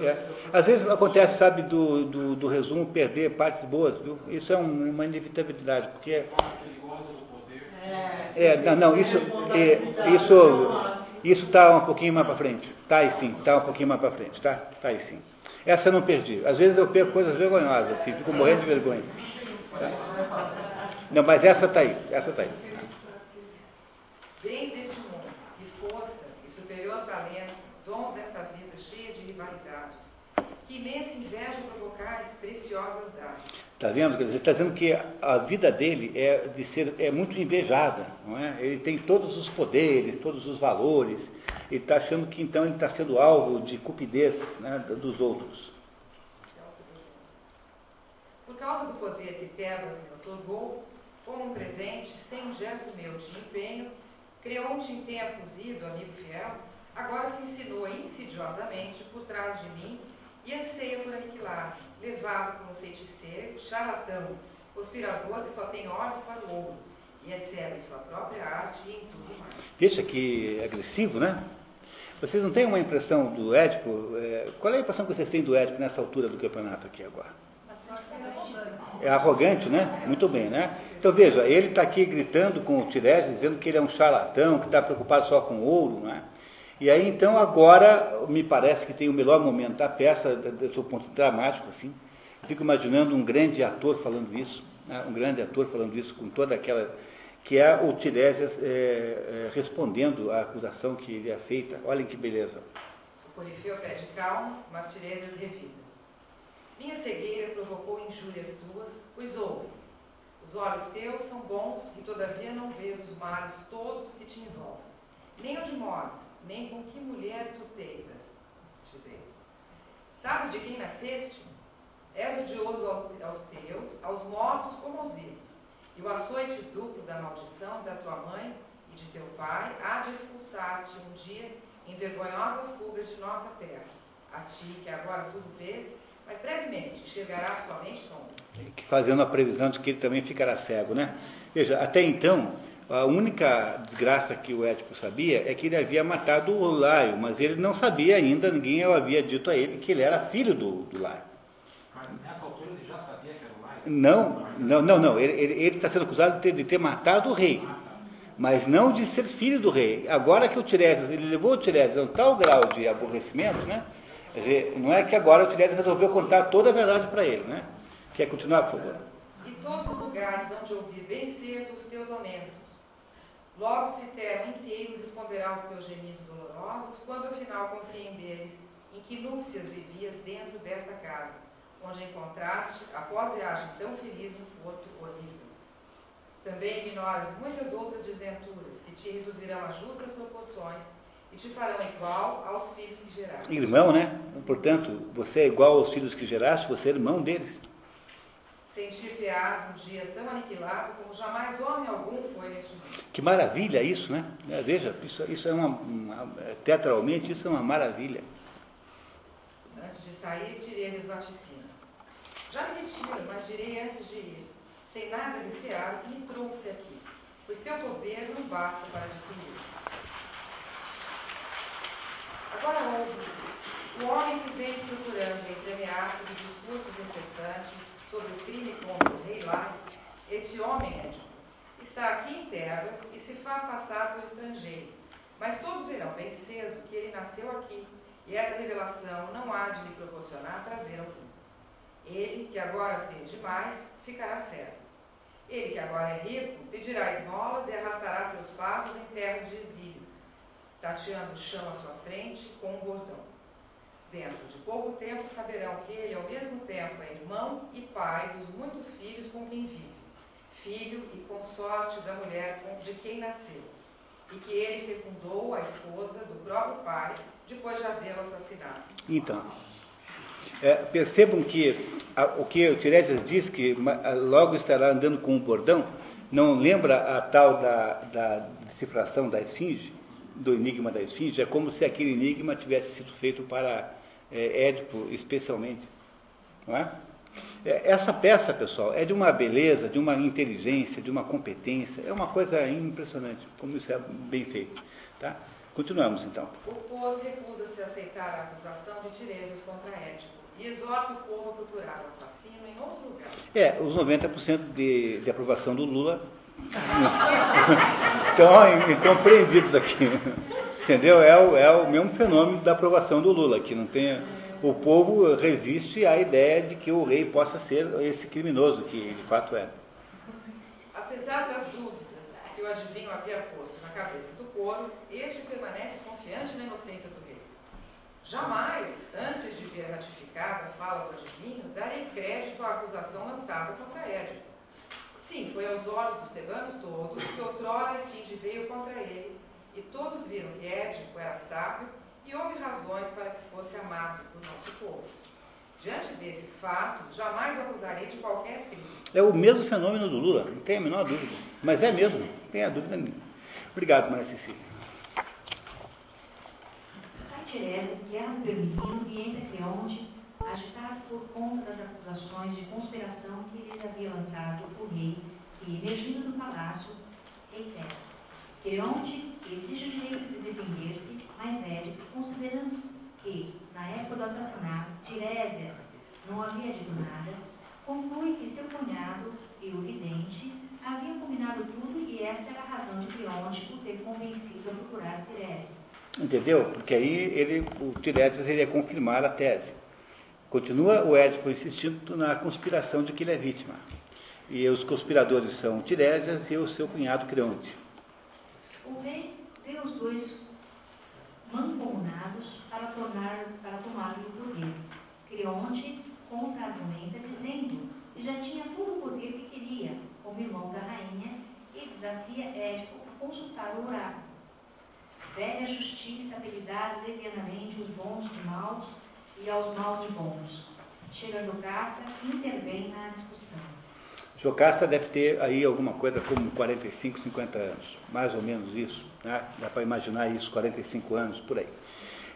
É. Às vezes acontece, sabe, do, do, do resumo perder partes boas, viu? Isso é um- uma inevitabilidade, porque. É, não, não, isso é, isso isso está um pouquinho mais para frente. Tá aí sim, tá um pouquinho mais para frente, tá? Tá aí sim. Essa eu não perdi. Às vezes eu perco coisas vergonhosas, assim, fico morrendo de vergonha. Tá? Não, mas essa tá aí, essa tá aí. Bens deste mundo, e força, e superior talento, dons desta vida cheia de rivalidades, que imensa inveja provocais, preciosas dádivas. Tá vendo? Está dizendo que a vida dele é de ser é muito invejada, não é? Ele tem todos os poderes, todos os valores. Ele está achando que então ele está sendo alvo de cupidez né, dos outros. Por causa do poder que Tebas me otorgou, como um presente, sem um gesto meu de empenho, Creonte em tempo cozido, amigo fiel, agora se insinua insidiosamente por trás de mim e anseia por aniquilar, levado como feiticeiro, charlatão, conspirador que só tem olhos para o ouro e excebe em sua própria arte e em tudo mais. Veja que agressivo, né? Vocês não têm uma impressão do Édipo? é, qual é a impressão que vocês têm do Édipo nessa altura do campeonato aqui agora? É arrogante, né? Muito bem, né? Então veja, ele está aqui gritando com o Tiresias, dizendo que ele é um charlatão, que está preocupado só com ouro, né? E aí então agora me parece que tem o melhor momento da peça, do seu ponto dramático, assim. Fico imaginando um grande ator falando isso, né? um grande ator falando isso com toda aquela que é o Tiresias é, é, respondendo à acusação que lhe é feita. Olhem que beleza. O Corifeu pede calma, mas Tiresias revida. Minha cegueira provocou injúrias tuas, pois ouve. Os olhos teus são bons e todavia não vês os males todos que te envolvem. Nem onde moras, nem com que mulher tu deitas. Te deitas. Sabes de quem nasceste? És odioso ao- aos teus, aos mortos como aos vivos. E o açoite duplo da maldição da tua mãe e de teu pai há de expulsar-te um dia em vergonhosa fuga de nossa terra. A ti, que agora tudo vês, mas brevemente enxergarás somente sombras. fazendo a previsão de que ele também ficará cego, né? Veja, até então, a única desgraça que o Édipo sabia é que ele havia matado o Laio, mas ele não sabia ainda, ninguém havia dito a ele que ele era filho do, do Laio. Mas nessa altura ele já sabia que era o Laio? Não, não, não, não. Ele ele- ele está sendo acusado de ter, de ter matado o rei, mas não de ser filho do rei. Agora que o Tiresias, ele levou o Tiresias a um tal grau de aborrecimento, né? Quer dizer, não é que agora o Tiresias resolveu contar toda a verdade para ele, né? Quer continuar, por favor? E todos os lugares hão de ouvir bem cedo os teus lamentos. Logo se terra inteiro responderá aos teus gemidos dolorosos, quando afinal compreenderes em que núpcias vivias dentro desta casa, onde encontraste, após viagem tão feliz, um porto horrível. Também ignoras muitas outras desventuras que te reduzirão a justas proporções e te farão igual aos filhos que geraste. Irmão, né? Portanto, você é igual aos filhos que geraste, você é irmão deles. Sentir-te-ás um dia tão aniquilado como jamais homem algum foi neste mundo. Que maravilha isso, né? É, Veja, isso, isso é uma, uma- teatralmente, isso é uma maravilha. Antes de sair, Tiresias vaticina. Já me retiro, mas direi antes de ir, sem nada recear o que me trouxe aqui, pois teu poder não basta para destruir. Agora ouve, o homem que vem estruturando entre ameaças e discursos incessantes sobre o crime contra o rei Lai, esse homem, Édipo, está aqui em Tebas e se faz passar por estrangeiro, mas todos verão bem cedo que ele nasceu aqui e essa revelação não há de lhe proporcionar prazer algum. Ele, que agora vê demais, ficará cego. Ele, que agora é rico, pedirá esmolas e arrastará seus passos em terras de exílio, tateando o chão à sua frente com um bordão. Dentro de pouco tempo saberão que ele, ao mesmo tempo, é irmão e pai dos muitos filhos com quem vive, filho e consorte da mulher de quem nasceu, e que ele fecundou a esposa do próprio pai, depois de havê-lo assassinado. Então, é, percebam que a- o que o Tiresias diz, que logo estará andando com um bordão, não lembra a tal da, da decifração da esfinge, do enigma da esfinge? É como se aquele enigma tivesse sido feito para é, Édipo especialmente. Não é? É, Essa peça, pessoal, é de uma beleza, de uma inteligência, de uma competência, é uma coisa impressionante, como isso é bem feito. Tá? Continuamos então. O povo recusa-se a aceitar a acusação de Tiresias contra Édipo e exorta o povo a procurar o assassino em outro lugar. É, os 90% de, de aprovação do Lula estão, estão prendidos aqui. Entendeu? É o, é o mesmo fenômeno da aprovação do Lula, que não tem. O povo resiste à ideia de que o rei possa ser esse criminoso, que de fato é. Apesar das dúvidas que o adivinho havia posto na cabeça do coro, este permanece confiante na inocência do rei. Jamais, antes de ver ratificada a fala do adivinho, darei crédito à acusação lançada contra Édipo. Sim, foi aos olhos dos tebanos todos que outrora a esfinge veio contra ele, e todos viram que Édipo era sábio e houve razões para que fosse amado por nosso povo. Diante desses fatos, jamais o acusarei de qualquer crime. É o mesmo fenômeno do Lula, não tem a menor dúvida. Mas é mesmo, não tem a dúvida nenhuma. Obrigado, Maria Cecília. Sai Tiresias, que era um peregrino, e entra Creonte, agitado por conta das acusações de conspiração que lhes havia lançado o rei, que, emergindo do palácio, reitera. Creonte exige o direito de defender-se, mas Édipo, considerando que, na época do assassinato, Tiresias não havia dito nada, conclui que seu cunhado e o vidente haviam combinado tudo e esta era a razão de Creonte o ter convencido a procurar Tiresias. Entendeu? Porque aí ele, o Tiresias ele ia confirmar a tese. Continua o Édipo insistindo na conspiração de que ele é vítima. E os conspiradores são Tiresias e o seu cunhado Creonte. O rei vê os dois mancomunados para, tornar, para tomar-lhe o poder. Creonte contra-argumenta dizendo que já tinha todo o poder que queria, como irmão da rainha, e desafia Édipo a consultar o oráculo. Velha justiça habilidade levianamente os bons de maus e aos maus de bons. Chega Jocasta e intervém na discussão. Jocasta deve ter aí alguma coisa como 45, 50 anos, mais ou menos isso, né? Dá para imaginar isso, 45 anos, por aí.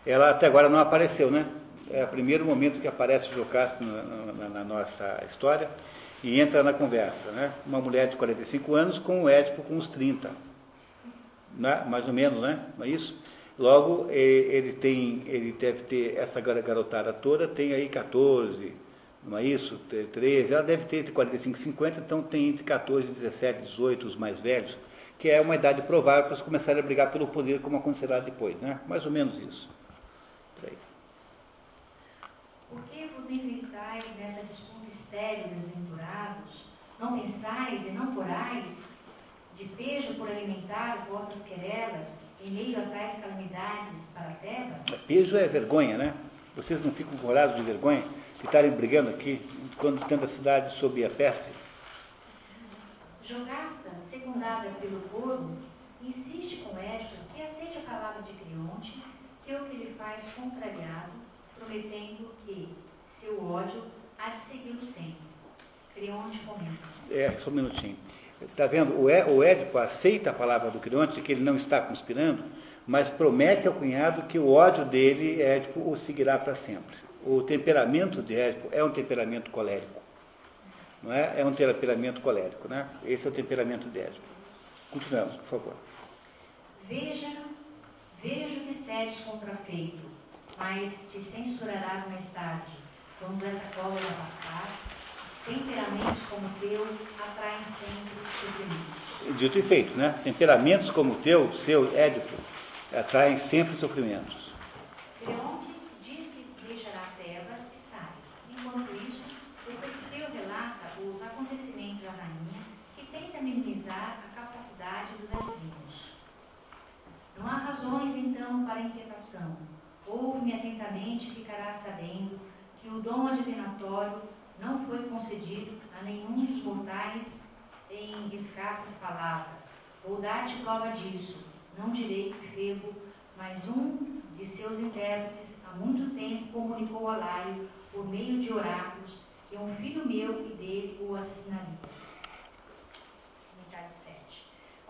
Ela até agora não apareceu, né? É o primeiro momento que aparece Jocasta na, na- na nossa história e entra na conversa, né? Uma mulher de 45 anos com o Édipo com uns 30, né? mais ou menos, né? Não é isso? Logo, ele tem, ele deve ter, essa gar- garotada toda tem aí 14, não é isso? Te- 13, ela deve ter entre 45 e 50, então tem entre 14 e 17, 18 os mais velhos, que é uma idade provável para eles começarem a brigar pelo poder, como acontecerá depois, né? Mais ou menos isso. Por que vos enristais nessa disputa estéril desventurados? Não pensais e não porais de pejo por alimentar vossas querelas em meio a tais calamidades para Tebas? Peso é vergonha, né? Vocês não ficam corados de vergonha de estarem brigando aqui, quando tendo a cidade sob a peste? Jogasta, secundada pelo povo, insiste com Édipo que aceite a palavra de Creonte, que é o que ele faz contrariado, prometendo que seu ódio há de segui-lo sempre. Creonte comenta. É, só um minutinho. Está vendo? O É- o Édipo aceita a palavra do Creonte de que ele não está conspirando, mas promete ao cunhado que o ódio dele, Édipo, o seguirá para sempre. O temperamento de Édipo é um temperamento colérico. Não é? É um temperamento colérico, né? Esse é o temperamento de Édipo. Continuamos, por favor. Veja, vejo que cedes contrafeito, mas te censurarás mais tarde, quando essa cólera passar. Temperamentos como o teu atraem sempre sofrimento. Dito e feito, né? Temperamentos como o teu, seu, Édipo, atraem sempre sofrimentos. Para a inquietação. Ouve-me atentamente e ficarás sabendo que o dom adivinatório não foi concedido a nenhum dos mortais em escassas palavras. Vou dar-te prova disso. Não direi que Febo, mas um de seus intérpretes há muito tempo comunicou a Laio, por meio de oráculos, que um filho meu e dele o assassinaria.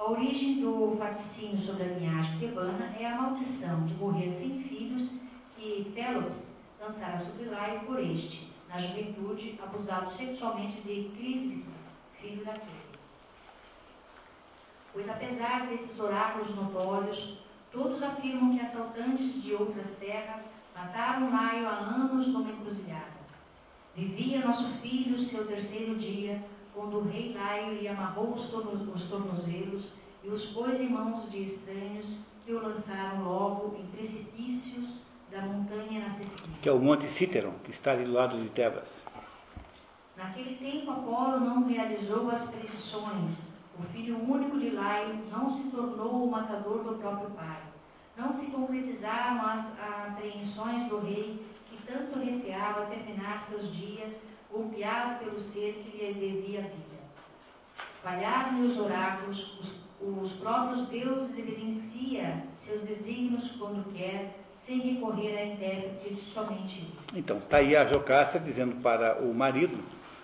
Comentário 7. A origem do vaticínio sobre a linhagem tebana é a maldição de morrer sem filhos que Pélops lançara sobre Laio por este, na juventude, abusado sexualmente de Crísico, filho daquele. Pois apesar desses oráculos notórios, todos afirmam que assaltantes de outras terras mataram Maio há anos numa encruzilhada. Vivia nosso filho seu terceiro dia, quando o rei Laio lhe amarrou os, torno, os tornozelos e os pôs em mãos de estranhos que o lançaram logo em precipícios da montanha inacessível. Que é o Monte Cíteron, que está ali do lado de Tebas. Naquele tempo, Apolo não realizou as predições. O filho único de Laio não se tornou o matador do próprio pai. Não se concretizaram as apreensões do rei, que tanto receava terminar seus dias, golpeado pelo ser que lhe devia a vida. Falharam-lhe os oráculos, os, os próprios deuses evidencia seus desígnios quando quer, sem recorrer a intérpretes somente. Então, está aí a Jocasta dizendo para o marido,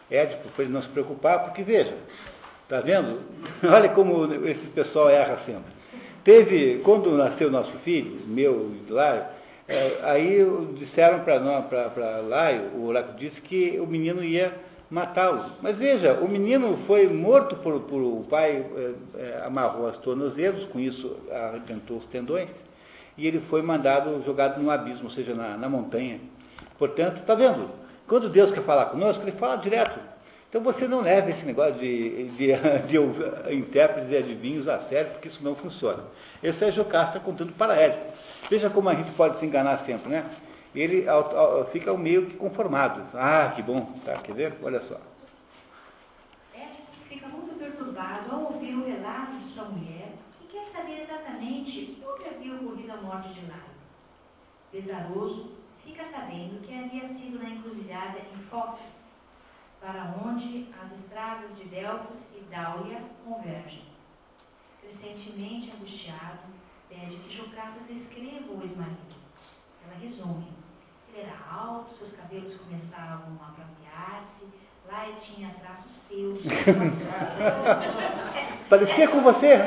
Édipo, para ele não se preocupar, porque veja, está vendo? Olha como esse pessoal erra sempre. Teve, quando nasceu nosso filho, meu e Laio, é, aí disseram para Laio, o oráculo disse que o menino ia matá-lo. Mas veja, o menino foi morto por, por o pai, é, é, amarrou as tornozelos, com isso arrebentou os tendões, e ele foi mandado, jogado no abismo, ou seja, na, na montanha. Portanto, está vendo? Quando Deus quer falar conosco, ele fala direto. Então você não leva esse negócio de, de, de, de intérpretes e adivinhos a sério, porque isso não funciona. Esse é Jocasta contando para Édipo. Veja como a gente pode se enganar sempre, né? Ele fica meio que conformado. Ah, que bom, tá, quer ver? Olha só. Édipo fica muito perturbado ao ouvir o relato de sua mulher e quer saber exatamente onde havia ocorrido a morte de Laio. Pesaroso, fica sabendo que havia sido na encruzilhada em Fósseis, para onde as estradas de Delfos e Dáulia convergem. Crescentemente angustiado, pede que Jocasta descreva o ex-marido. Ela resume. Ele era alto, seus cabelos começavam a pratear-se, lá ele tinha traços teus. parecia com você.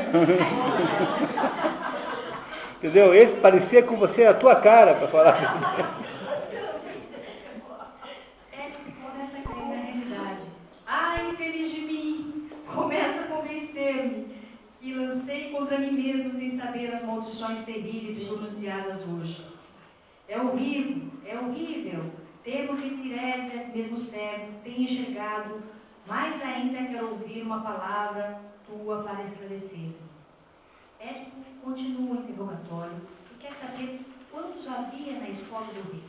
Entendeu? Esse parecia com você, a tua cara, para falar. Que lancei contra mim mesmo sem saber as maldições terríveis pronunciadas hoje. É horrível, é horrível. Temo que Tiresias, mesmo cego, tenha enxergado, mais ainda quero ouvir uma palavra tua para esclarecer. Édipo continua o interrogatório e quer saber quantos havia na escola do rei.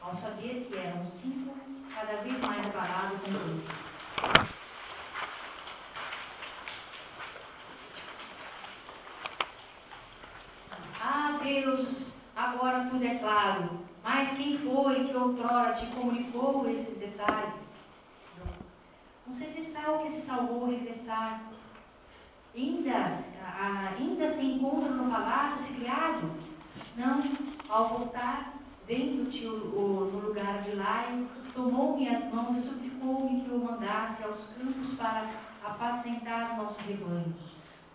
Ao saber que eram cinco, cada vez mais abalado com tudo. Ah, Deus, agora tudo é claro. Mas quem foi que outrora te comunicou esses detalhes? Um serviçal que se salvou regressar. Ainda, ainda se encontra no palácio esse criado? Não, ao voltar, vendo-te no lugar de Laio, tomou-me as mãos e suplicou-me que o mandasse aos campos para apacentar nossos rebanhos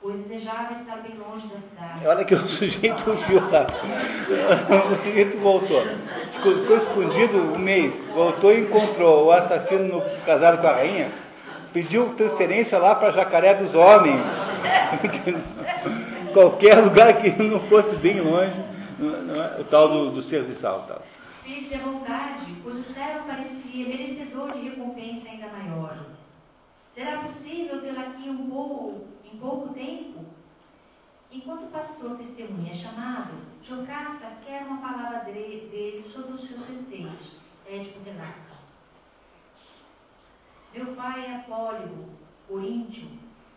pois desejava estar bem longe da cidade. Olha que o sujeito lá. O sujeito voltou. Ficou escondido um mês. Voltou e encontrou o assassino no, casado com a rainha. Pediu transferência lá para Jacaré dos Homens. Qualquer lugar que não fosse bem longe, é? o tal do, do serviçal. Tal. Fiz-lhe a vontade, pois o céu parecia merecedor de recompensa ainda maior. Será possível ter aqui um pouco pouco tempo, enquanto o pastor testemunha é chamado, Jocasta quer uma palavra dele sobre os seus receios. Édipo relata. Meu pai é Apóligo, Coríntio,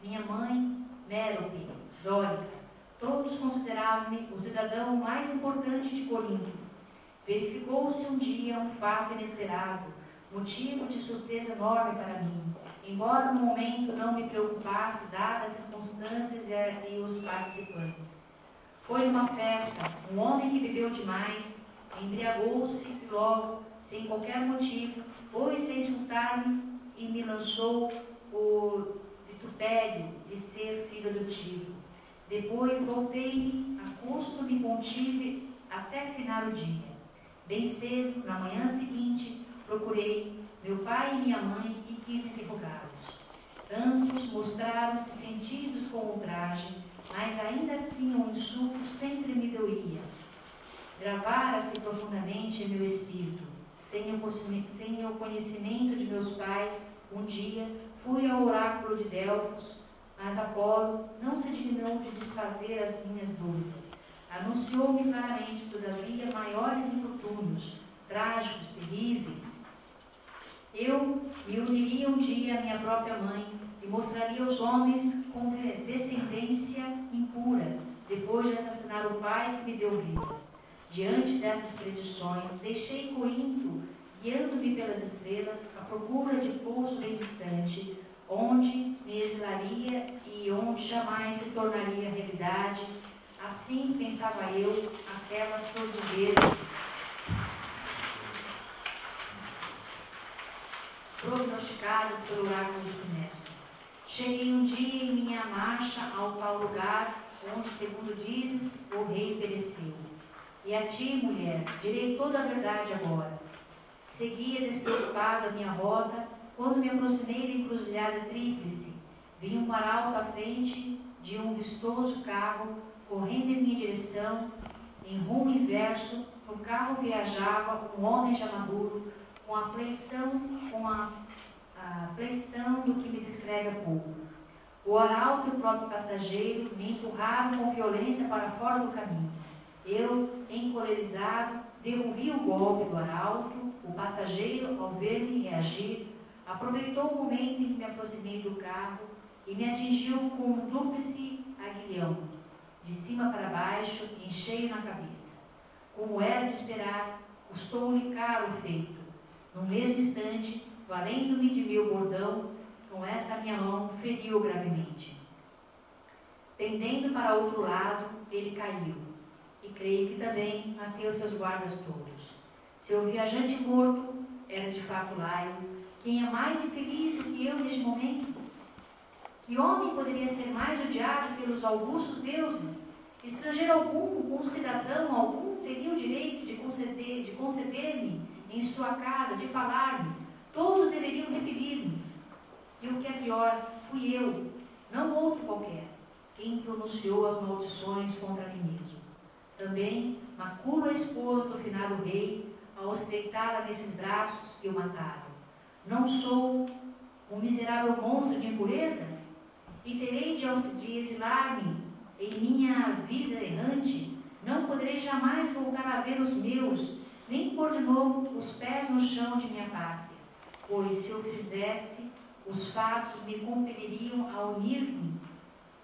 minha mãe, Mérope, Dórica. Todos consideravam-me o cidadão mais importante de Corinto. Verificou-se um dia um fato inesperado, motivo de surpresa enorme para mim, embora no momento não me preocupasse, dadas as circunstâncias e, os participantes. Foi uma festa, um homem que bebeu demais, embriagou-se e logo, sem qualquer motivo, pôs-se a insultar-me e me lançou o vitupério de ser filho adotivo. Depois voltei-me a custo me contive até final o dia. Bem cedo, na manhã seguinte, procurei meu pai e minha mãe quis interrogá-los. Ambos mostraram-se sentidos com o traje, mas ainda assim o insulto sempre me doía. Gravara-se profundamente em meu espírito. Sem o, sem o conhecimento de meus pais, um dia fui ao oráculo de Delfos, mas Apolo não se dignou de desfazer as minhas dúvidas. Anunciou-me claramente, todavia, maiores infortúnios, trágicos, terríveis. Eu me uniria um dia à minha própria mãe e mostraria aos homens com descendência impura, depois de assassinar o pai que me deu vida. Diante dessas predições, deixei Corinto, guiando-me pelas estrelas, à procura de pouso bem distante, onde me exilaria e onde jamais se tornaria realidade. Assim pensava eu, aquelas sordidezes prognosticadas pelo oráculo de Minerva. Cheguei um dia em minha marcha ao tal lugar onde, segundo dizes, o rei pereceu. E a ti, mulher, direi toda a verdade agora. Seguia despreocupado a minha rota, quando me aproximei da encruzilhada tríplice, vi um arauto à frente de um vistoso carro, correndo em minha direção, em rumo inverso, no carro viajava um homem já maduro, com a fleição, com a, a fleição do que me descreve há pouco. O arauto e o próprio passageiro me empurraram com violência para fora do caminho. Eu, encolerizado, devolvi o golpe do arauto. O passageiro, ao ver-me reagir, aproveitou o momento em que me aproximei do carro e me atingiu com um dúplice aguilhão, de cima para baixo, em cheio na cabeça. Como era de esperar, custou-lhe caro o feito. No mesmo instante, valendo-me de meu bordão, com esta minha mão, feriu gravemente. Pendendo para outro lado, ele caiu, e creio que também mateu seus guardas todos. Seu viajante morto era de fato Laio, quem é mais infeliz do que eu neste momento? Que homem poderia ser mais odiado pelos augustos deuses? Estrangeiro algum, ou cidadão algum, teria o direito de conceder-me em sua casa, de falar-me. Todos deveriam repelir-me. E o que é pior, fui eu, não outro qualquer, quem pronunciou as maldições contra mim mesmo. Também maculo a esposa do finado rei, ao se deitar nesses braços que o mataram. Não sou um miserável monstro de impureza? E terei de exilar-me em minha vida errante? Não poderei jamais voltar a ver os meus, nem pôr de novo os pés no chão de minha pátria. Pois se eu fizesse, os fatos me compeliriam a unir-me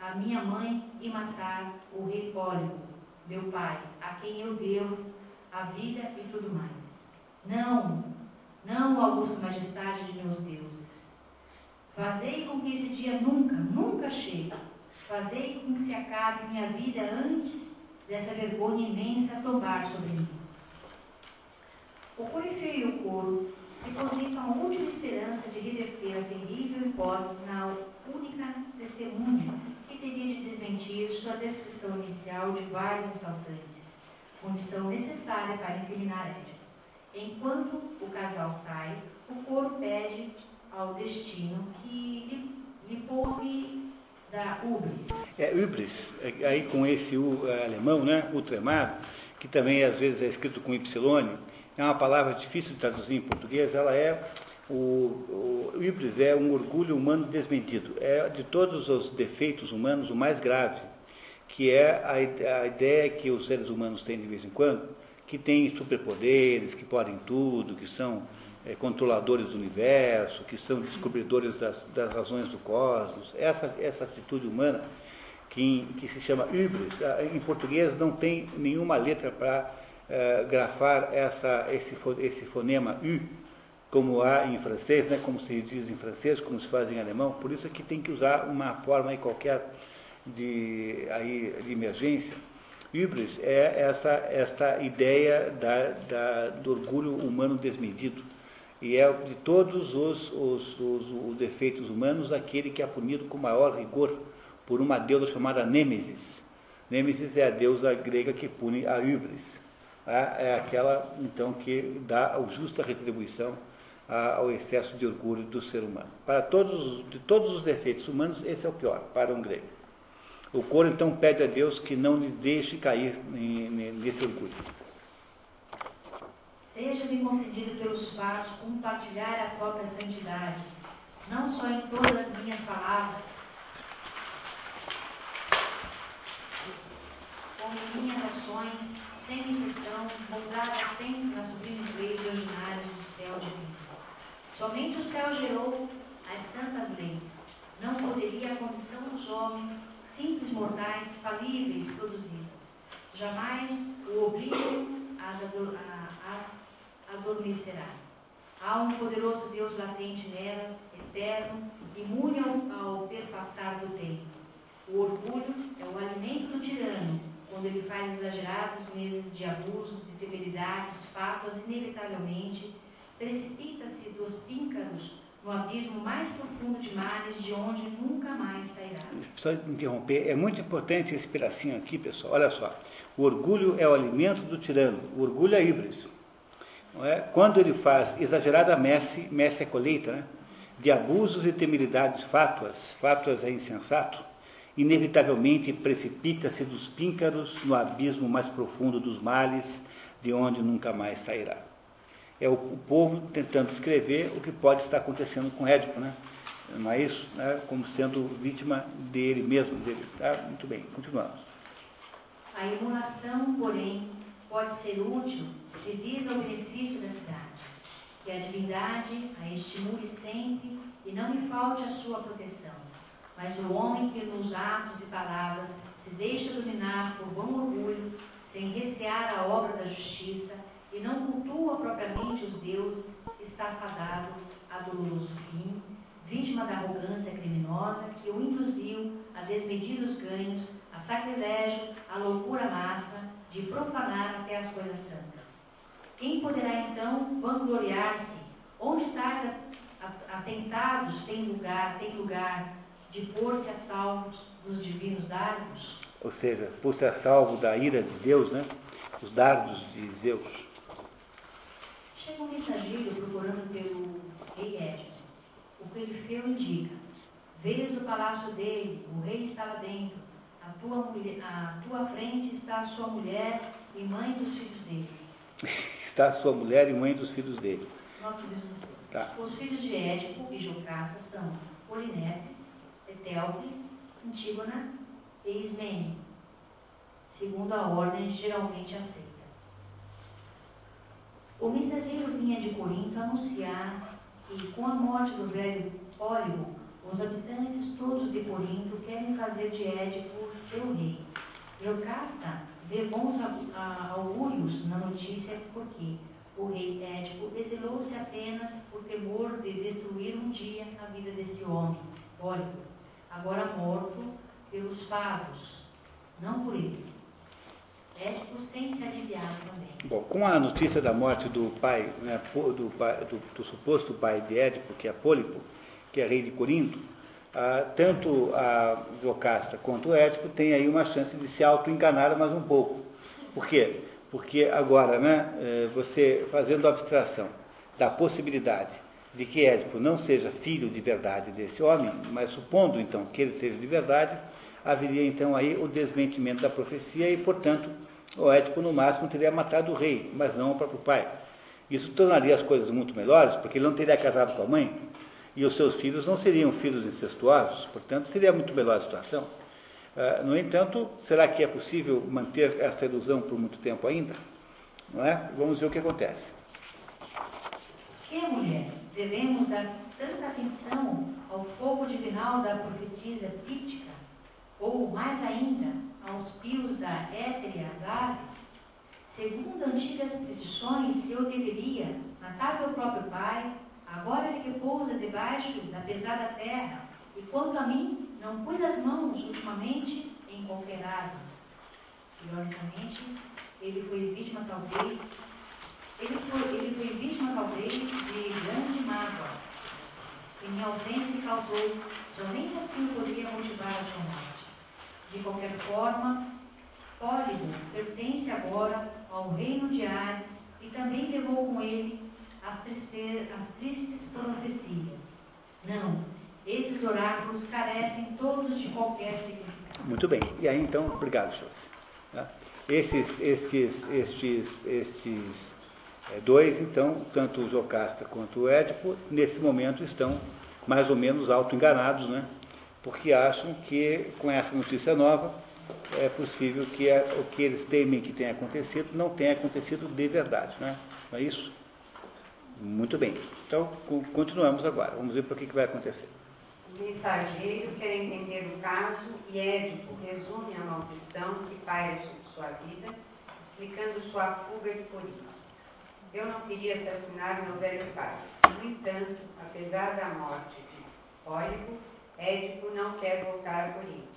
à minha mãe e matar o rei Pólibo, meu pai, a quem eu devo a vida e tudo mais. Não, não, augusta majestade de meus deuses. Fazei com que esse dia nunca, nunca chegue. Fazei com que se acabe minha vida antes dessa vergonha imensa tombar sobre mim. O corifeio e o coro depositam a última esperança de reverter a terrível hipótese na única testemunha que teria de desmentir sua descrição inicial de vários assaltantes, condição necessária para incriminar Édipo. Enquanto o casal sai, o coro pede ao destino que lhe, lhe poupe da ubris. É, ubris, é, aí com esse U é, alemão, né, ultramar, que também às vezes é escrito com Y, é uma palavra difícil de traduzir em português, ela é, o, o, o híbris é um orgulho humano desmentido. É de todos os defeitos humanos o mais grave, que é a, a ideia que os seres humanos têm de vez em quando, que têm superpoderes, que podem tudo, que são é, controladores do universo, que são descobridores das, das razões do cosmos. Essa, essa atitude humana que, que se chama hybris. Ah, Em português não tem nenhuma letra para eh, grafar essa, esse, esse fonema U, como há em francês, né, como se diz em francês, como se faz em alemão. Por isso é que tem que usar uma forma aí qualquer de, aí, de emergência. Hybris é essa, essa ideia da, da- do orgulho humano desmedido. E é de todos os, os, os, os defeitos humanos aquele que é punido com maior rigor por uma deusa chamada Nêmesis. Nêmesis é a deusa grega que pune a hybris. Tá? É aquela, então, que dá a justa retribuição ao excesso de orgulho do ser humano. Para todos, de todos os defeitos humanos, esse é o pior, para um grego. O coro, então, pede a Deus que não lhe deixe cair nesse orgulho. Seja-me concedido pelos fatos compartilhar a própria santidade, não só em todas as minhas palavras, como em minhas ações, sem exceção, moldadas sempre nas sublimes leis originárias do céu divino. Somente o céu gerou as santas leis. Não poderia a condição dos homens, simples mortais, falíveis, produzi-las. Jamais o oblívio as adormecerá. Há um poderoso Deus latente nelas, eterno, imune ao, ao perpassar do tempo. O orgulho é o alimento do tirano, quando ele faz exagerados meses de abusos, de temeridades, fatos, inevitavelmente, precipita-se dos píncaros no abismo mais profundo de males, de onde nunca mais sairá. Só interromper, é muito importante esse pedacinho aqui, pessoal. Olha só. O orgulho é o alimento do tirano. O orgulho é híbris. Não é? Quando ele faz exagerada messe, messe é colheita, né? de abusos e temeridades fátuas, fátuas é insensato, inevitavelmente precipita-se dos píncaros no abismo mais profundo dos males, de onde nunca mais sairá. É o, povo tentando escrever o que pode estar acontecendo com Édipo, né? Não é isso? Né? Como sendo vítima dele mesmo. Dele. Tá? Muito bem, continuamos. A emulação, porém, pode ser útil se visa o benefício da cidade. Que a divindade a estimule sempre e não lhe falte a sua proteção. Mas o homem que nos atos e palavras se deixa dominar por vão orgulho, sem recear a obra da justiça, e não cultua propriamente os deuses, está fadado a doloroso fim, vítima da arrogância criminosa que o induziu a desmedidos ganhos, a sacrilégio, a loucura máxima de profanar até as coisas santas. Quem poderá então vangloriar-se? Onde tais atentados têm lugar, tem lugar de pôr-se a salvo dos divinos dardos? Ou seja, por ser salvo da ira de Deus, né? os dardos de Zeus. Chega um mensageiro procurando pelo rei Édipo. O perifeu indica: Vês o palácio dele, o rei está lá dentro. À tua, mulher, à tua frente está a sua mulher e mãe dos filhos dele. Está sua mulher e mãe dos filhos dele. Filhos Tá. Os filhos de Édipo e Jocasta são Polineses, Etéocles, Antígona e Ismene, segundo a ordem geralmente aceita. O mensageiro vinha de Corinto anunciar que, com a morte do velho Pólibo, os habitantes todos de Corinto querem fazer de Édipo seu rei. Jocasta vê bons augúrios na notícia porque o rei Édipo exilou-se apenas por temor de destruir um dia a vida desse homem, Pólibo, agora morto pelos fados, não por ele. Édipo sente-se aliviado também. Bom, com a notícia da morte do pai, né, do, pai- do- do suposto pai de Édipo, que é Pólipo, que é rei de Corinto, ah, tanto a Jocasta quanto o Édipo têm aí uma chance de se auto-enganar mais um pouco. Por quê? Porque agora, né, eh, você fazendo abstração da possibilidade de que Édipo não seja filho de verdade desse homem, mas supondo então que ele seja de verdade, haveria então aí o desmentimento da profecia e, portanto, o Édipo no máximo teria matado o rei, mas não o próprio pai. Isso tornaria as coisas muito melhores, porque ele não teria casado com a mãe e os seus filhos não seriam filhos incestuosos, portanto, seria muito melhor a situação. Ah, no entanto, será que é possível manter essa ilusão por muito tempo ainda? Não é? Vamos ver o que acontece. Que, mulher, devemos dar tanta atenção ao fogo divinal da profetisa Pítica? ou mais ainda, aos pios da étere as aves, segundo antigas predições, eu deveria matar meu próprio pai, agora ele repousa debaixo da pesada terra, e quanto a mim, não pus as mãos ultimamente em qualquer ave. Ironicamente, ele foi vítima talvez, ele foi, ele vítima talvez de grande mágoa. E minha ausência lhe causou, somente assim poderia motivar a sua morte. De qualquer forma, Pólibo pertence agora ao reino de Hades e também levou com ele as, as tristes profecias. Não, esses oráculos carecem todos de qualquer significado. Muito bem. E aí então, obrigado, senhor. Tá? Esses, estes, estes, estes dois, então, tanto o Jocasta quanto o Édipo, nesse momento estão mais ou menos auto-enganados, né? porque acham que com essa notícia nova é possível que é, o que eles temem que tenha acontecido não tenha acontecido de verdade. Né? Não é isso? Muito bem. Então, continuamos agora. Vamos ver para o que, que vai acontecer. O mensageiro quer entender o caso e Édipo resume a maldição que paira sobre sua vida, explicando sua fuga de Corinto. Eu não queria assassinar meu velho pai. No entanto, apesar da morte de Pólipo, Édipo não quer voltar a Corinto,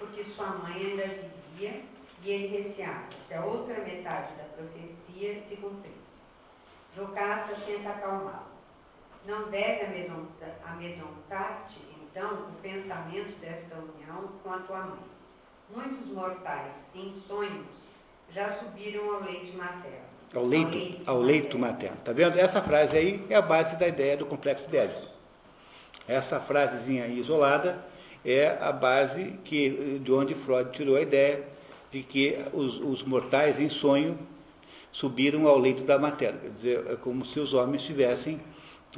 porque sua mãe ainda vivia e ele receava que a outra metade da profecia se cumprisse. Jocasta tenta acalmá-lo. Não deve amedrontar-te, então, o pensamento desta união com a tua mãe. Muitos mortais, em sonhos, já subiram ao leite materno. Ao leito, ao leito, materno. Está vendo? Essa frase aí é a base da ideia do complexo de Édipo. Essa frasezinha aí isolada é a base que, de onde Freud tirou a ideia de que os, os mortais em sonho subiram ao leito da materna. Quer dizer, é como se os homens tivessem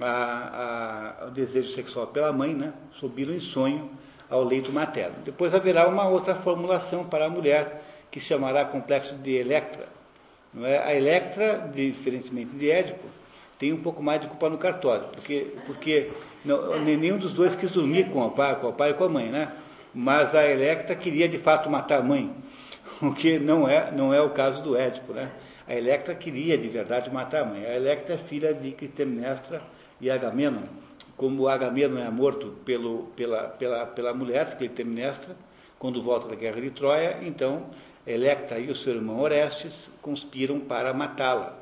a, a, o desejo sexual pela mãe, né? subiram em sonho ao leito materno. Depois haverá uma outra formulação para a mulher, que se chamará complexo de Electra. Não é? A Electra, diferentemente de Édipo, tem um pouco mais de culpa no cartório, porque, porque não, nenhum dos dois quis dormir com o pai, com o pai e com a mãe, né? Mas a Electra queria de fato matar a mãe, o que não é, não é o caso do Édipo, né? A Electra queria de verdade matar a mãe. A Electra é filha de Clitemnestra e Agamenon. Como Agamenon é morto pelo, pela, pela, pela mulher, Clitemnestra, quando volta da guerra de Troia, então Electra e o seu irmão Orestes conspiram para matá-la.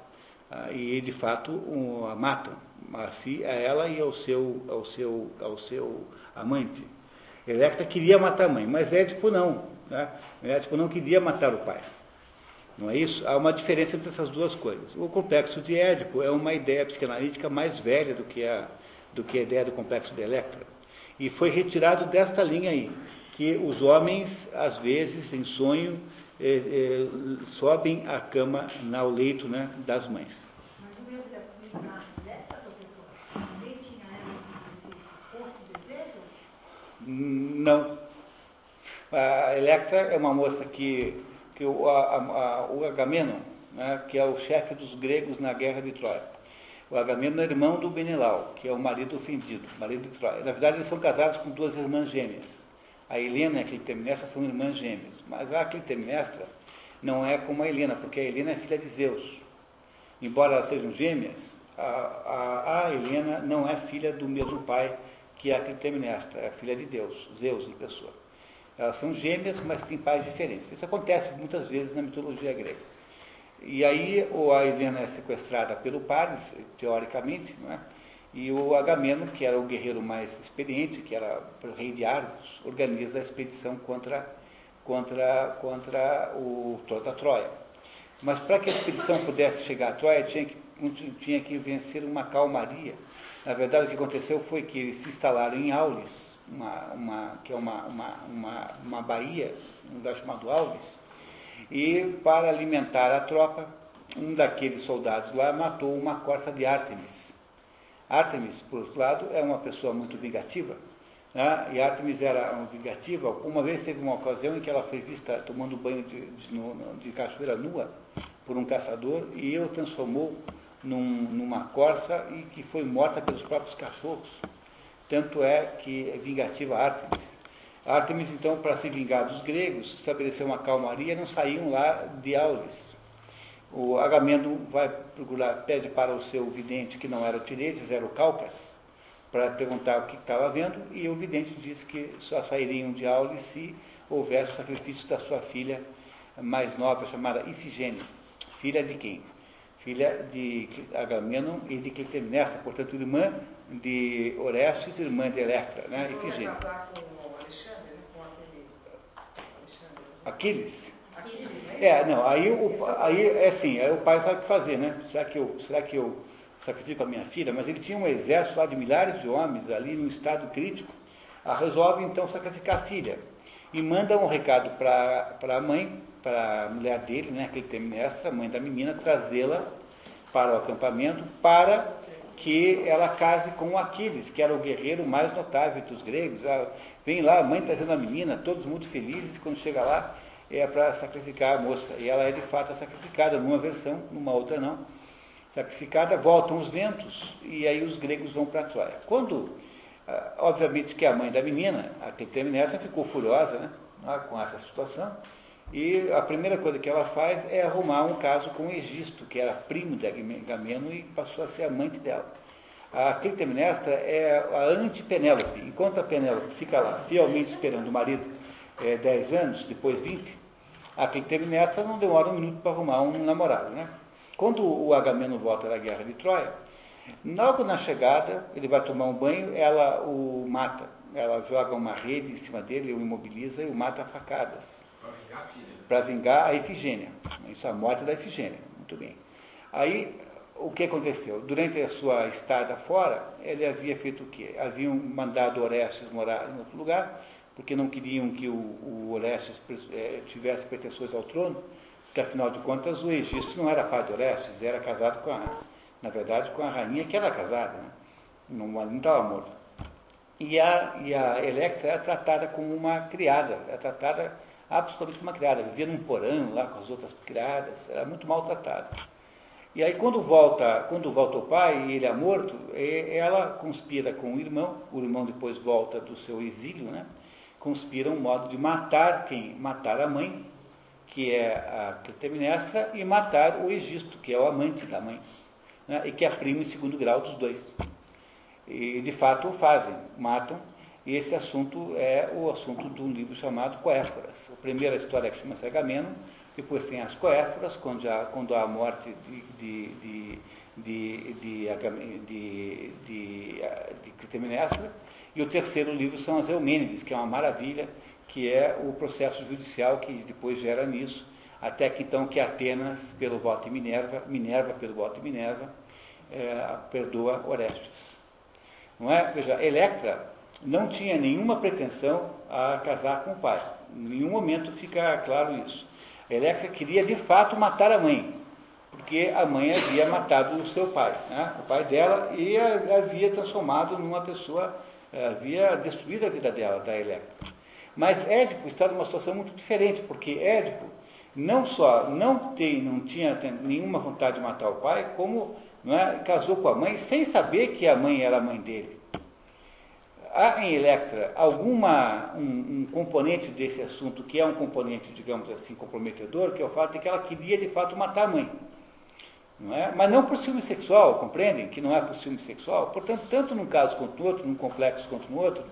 Ah, e de fato a matam, assim, a ela e ao seu, ao seu, ao seu amante. Electra queria matar a mãe, mas Édipo não. Né? Édipo não queria matar o pai. Não é isso? Há uma diferença entre essas duas coisas. O complexo de Édipo é uma ideia psicanalítica mais velha do que a, do que a ideia do complexo de Electra. E foi retirado desta linha aí, que os homens, às vezes, em sonho, eh, eh, sobem a cama ao leito né, das mães. Mas o mesmo na Electra, professor, também tinha esse posto de desejo? Não. A Electra é uma moça que que o, a, a, o Agamenon, né, que é o chefe dos gregos na guerra de Troia. O Agamenon é irmão do Benelau, que é o marido ofendido, marido de Troia. Na verdade, eles são casados com duas irmãs gêmeas. A Helena e a Clitemnestra são irmãs gêmeas. Mas a Clitemnestra não é como a Helena, porque a Helena é filha de Zeus. Embora elas sejam gêmeas, a, a, a Helena não é filha do mesmo pai que a Clitemnestra, é filha de Deus, Zeus em pessoa. Elas são gêmeas, mas têm pais diferentes. Isso acontece muitas vezes na mitologia grega. E aí a Helena é sequestrada pelo Paris, teoricamente, não é? E o Agamemnon, que era o guerreiro mais experiente, que era o rei de Argos, organiza a expedição contra, contra, contra o toda a Troia. Mas para que a expedição pudesse chegar a Troia, tinha que, tinha que vencer uma calmaria. Na verdade, o que aconteceu foi que eles se instalaram em Aulis, uma, uma, que é uma, uma, uma, uma baía, um lugar chamado Alves, e para alimentar a tropa, um daqueles soldados lá matou uma corça de Ártemis. Ártemis, por outro lado, é uma pessoa muito vingativa, né? e Ártemis era vingativa. Uma vez teve uma ocasião em que ela foi vista tomando banho de, de, de cachoeira nua por um caçador e o transformou num, numa corça e que foi morta pelos próprios cachorros. Tanto é que é vingativa Ártemis. Ártemis, então, para se vingar dos gregos, estabeleceu uma calmaria não saíam lá de Aulis. O Agamemnon vai procurar, pede para o seu vidente, que não era o Tireses, era o Calcas, para perguntar o que estava vendo, e o vidente diz que só sairiam de Aulis se houvesse o sacrifício da sua filha mais nova, chamada Ifigênia. Filha de quem? Filha de Agamemnon e de Clitemnestra, portanto, irmã de Orestes, irmã de Electra, né? Ifigênia. Aquiles? Aquiles? É, não, aí, o, aí é assim, aí o pai sabe o que fazer, né? Será que eu, será que eu sacrifico a minha filha? Mas ele tinha um exército lá de milhares de homens ali num estado crítico. Ah, resolve então sacrificar a filha. E manda um recado para a mãe, para a mulher dele, né, que ele tem mestra, a mãe da menina, trazê-la para o acampamento para que ela case com Aquiles, que era o guerreiro mais notável dos gregos. Ah, Vem lá, a mãe trazendo a menina, todos muito felizes, quando chega lá é para sacrificar a moça. E ela é de fato sacrificada, numa versão, numa outra não. Sacrificada, voltam os ventos e aí os gregos vão para Troia. Quando, ah, obviamente que a mãe da menina, a Clitemnestra, ficou furiosa né, ah, com essa situação, e a primeira coisa que ela faz é arrumar um caso com o Egisto, que era primo de Agamemnon e passou a ser amante dela. A Clitemnestra é a anti-Penélope. Enquanto a Penélope fica lá fielmente esperando o marido é, 10 anos, depois 20, a Clitemnestra não demora um minuto para arrumar um namorado. Né? Quando o Agamemnon volta da guerra de Troia, logo na chegada, ele vai tomar um banho, ela o mata. Ela joga uma rede em cima dele, o imobiliza e o mata a facadas Para vingar a filha. para vingar a Ifigênia. Isso é a morte da Ifigênia. Muito bem. Aí, o que aconteceu? Durante a sua estada fora, ele havia feito o quê? Haviam mandado Orestes morar em outro lugar, porque não queriam que o, o Orestes eh, tivesse pretensões ao trono, porque afinal de contas o Egisto não era pai de Orestes, era casado com a, na verdade, com a rainha que era casada, né? não não estava morto. E a, e a Electra era tratada como uma criada, era tratada absolutamente como uma criada, vivia num porão lá com as outras criadas, era muito maltratada. E aí quando volta, quando volta o pai e ele é morto, eh, ela conspira com o irmão, o irmão depois volta do seu exílio, né? Conspira um modo de matar quem? Matar a mãe, que é a Clitemnestra, e matar o Egisto, que é o amante da mãe, né? e que é primo em segundo grau dos dois. E de fato o fazem, matam, e esse assunto é o assunto de um livro chamado Coéforas. A primeira história que chama-se Agamemnon, depois tem as Coéforas, quando, há, quando há a morte de, de, de, de, de, Agame- de, de, de Clitemnestra, e o terceiro livro são as Eumênides, que é uma maravilha, que é o processo judicial que depois gera nisso, até que então que Atenas, pelo voto de Minerva, Minerva pelo voto de Minerva, eh, perdoa Orestes. Não é? Veja, Electra não tinha nenhuma pretensão a casar com o pai. Em nenhum momento fica claro isso. Electra queria de fato matar a mãe, porque a mãe havia matado o seu pai, né? o pai dela, e a havia transformado numa pessoa, havia destruído a vida dela, da Electra. Mas Édipo está numa situação muito diferente, porque Édipo não só não, tem, não tinha nenhuma vontade de matar o pai, como é, casou com a mãe sem saber que a mãe era a mãe dele. Há em Electra alguma um, um componente desse assunto que é um componente, digamos assim, comprometedor, que é o fato de que ela queria de fato matar a mãe. Não é? Mas não por ciúme sexual, compreendem? Que não é por ciúme sexual. Portanto, tanto num caso quanto no outro, num complexo quanto no outro,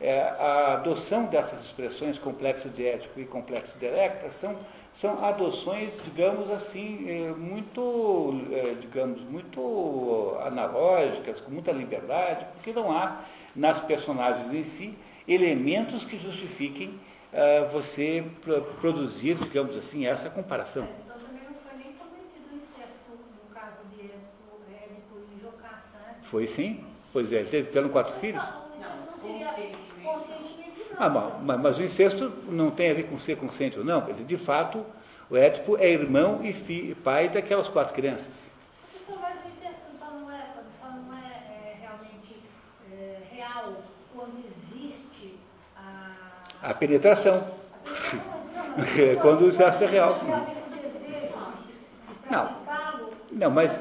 é, a adoção dessas expressões complexo de Édipo e complexo de Electra são, são adoções, digamos assim, eh, muito, eh, digamos, muito analógicas, com muita liberdade, porque não há nas personagens em si elementos que justifiquem ah, você pro- produzir, digamos assim, essa comparação. Então também não foi nem cometido o incesto no caso de Édipo, Édipo e Jocasta, né? Foi sim? Pois é, teve pelo quatro filhos? O incesto não seria conscientemente não. Ah, mas, mas- mas o incesto não tem a ver com ser consciente ou não. Quer dizer, de fato, o Édipo é irmão e fi- pai daquelas quatro crianças. Professor, mas o incesto só não é, só não é, é, realmente é, real quando existe a... A penetração. Não, mas- Quando o incesto é real. A Não. Não, mas-.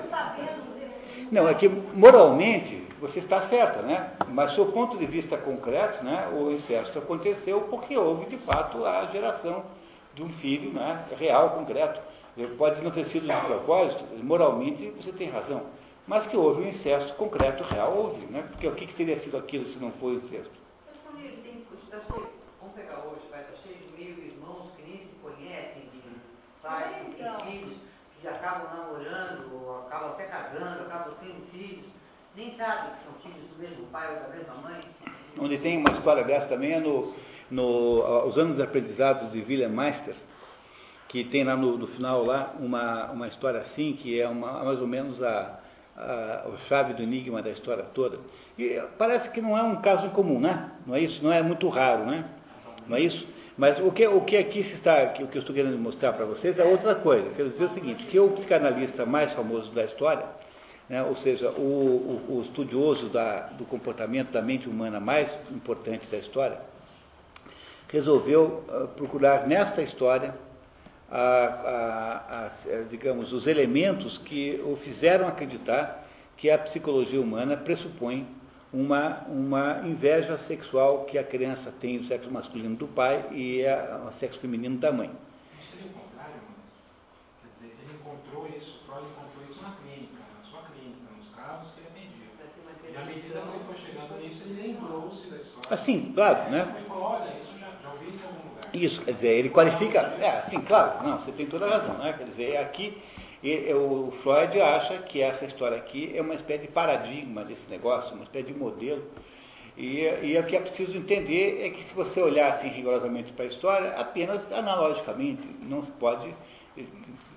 Não, é que moralmente, você está certa, né? Mas, do ponto de vista concreto, né, o incesto aconteceu porque houve, de fato, a geração de um filho né, real, concreto. Pode não ter sido de propósito, moralmente você tem razão, mas que houve um incesto concreto, real, houve, né? Porque o que, que teria sido aquilo se não foi o incesto? Mas quando ele tem, está cheio, vamos pegar hoje, vai estar cheio de meio irmãos que nem se conhecem, de pais que Então. têm filhos, que acabam namorando, acabam até casando, acabam tendo filhos, nem sabem que são filhos do mesmo pai ou da mesma mãe. Onde tem uma história dessa também é no, no, os anos de aprendizado de William Meister, que tem lá no, no final lá uma, uma história assim, que é uma, mais ou menos a, a, a chave do enigma da história toda. E parece que não é um caso incomum, né? Não é isso? Não é muito raro, né? Não é isso? Mas o que, o que aqui se está, o que eu estou querendo mostrar para vocês é outra coisa. Quero dizer o seguinte, que o psicanalista mais famoso da história, né, ou seja, o, o, o estudioso da, do comportamento da mente humana mais importante da história, resolveu uh, procurar nesta história, a, a, a, digamos, os elementos que o fizeram acreditar que a psicologia humana pressupõe uma, uma inveja sexual que a criança tem o sexo masculino do pai e a, o sexo feminino da mãe. Seria o contrário, mano? Quer dizer, ele encontrou isso, Freud encontrou isso na clínica, na sua clínica, nos casos que ele atendia. E à medida que ele foi chegando nisso, ele lembrou-se da história. Assim, claro, né? Ele falou, olha, isso já, já ouvi isso em algum lugar. Isso, quer dizer, ele qualifica. É, sim, claro, não, você tem toda a razão, né? Quer dizer, aqui e- o Freud acha que essa história aqui é uma espécie de paradigma desse negócio, uma espécie de modelo. E, e o que é preciso entender é que se você olhar assim rigorosamente para a história, apenas analogicamente, não se pode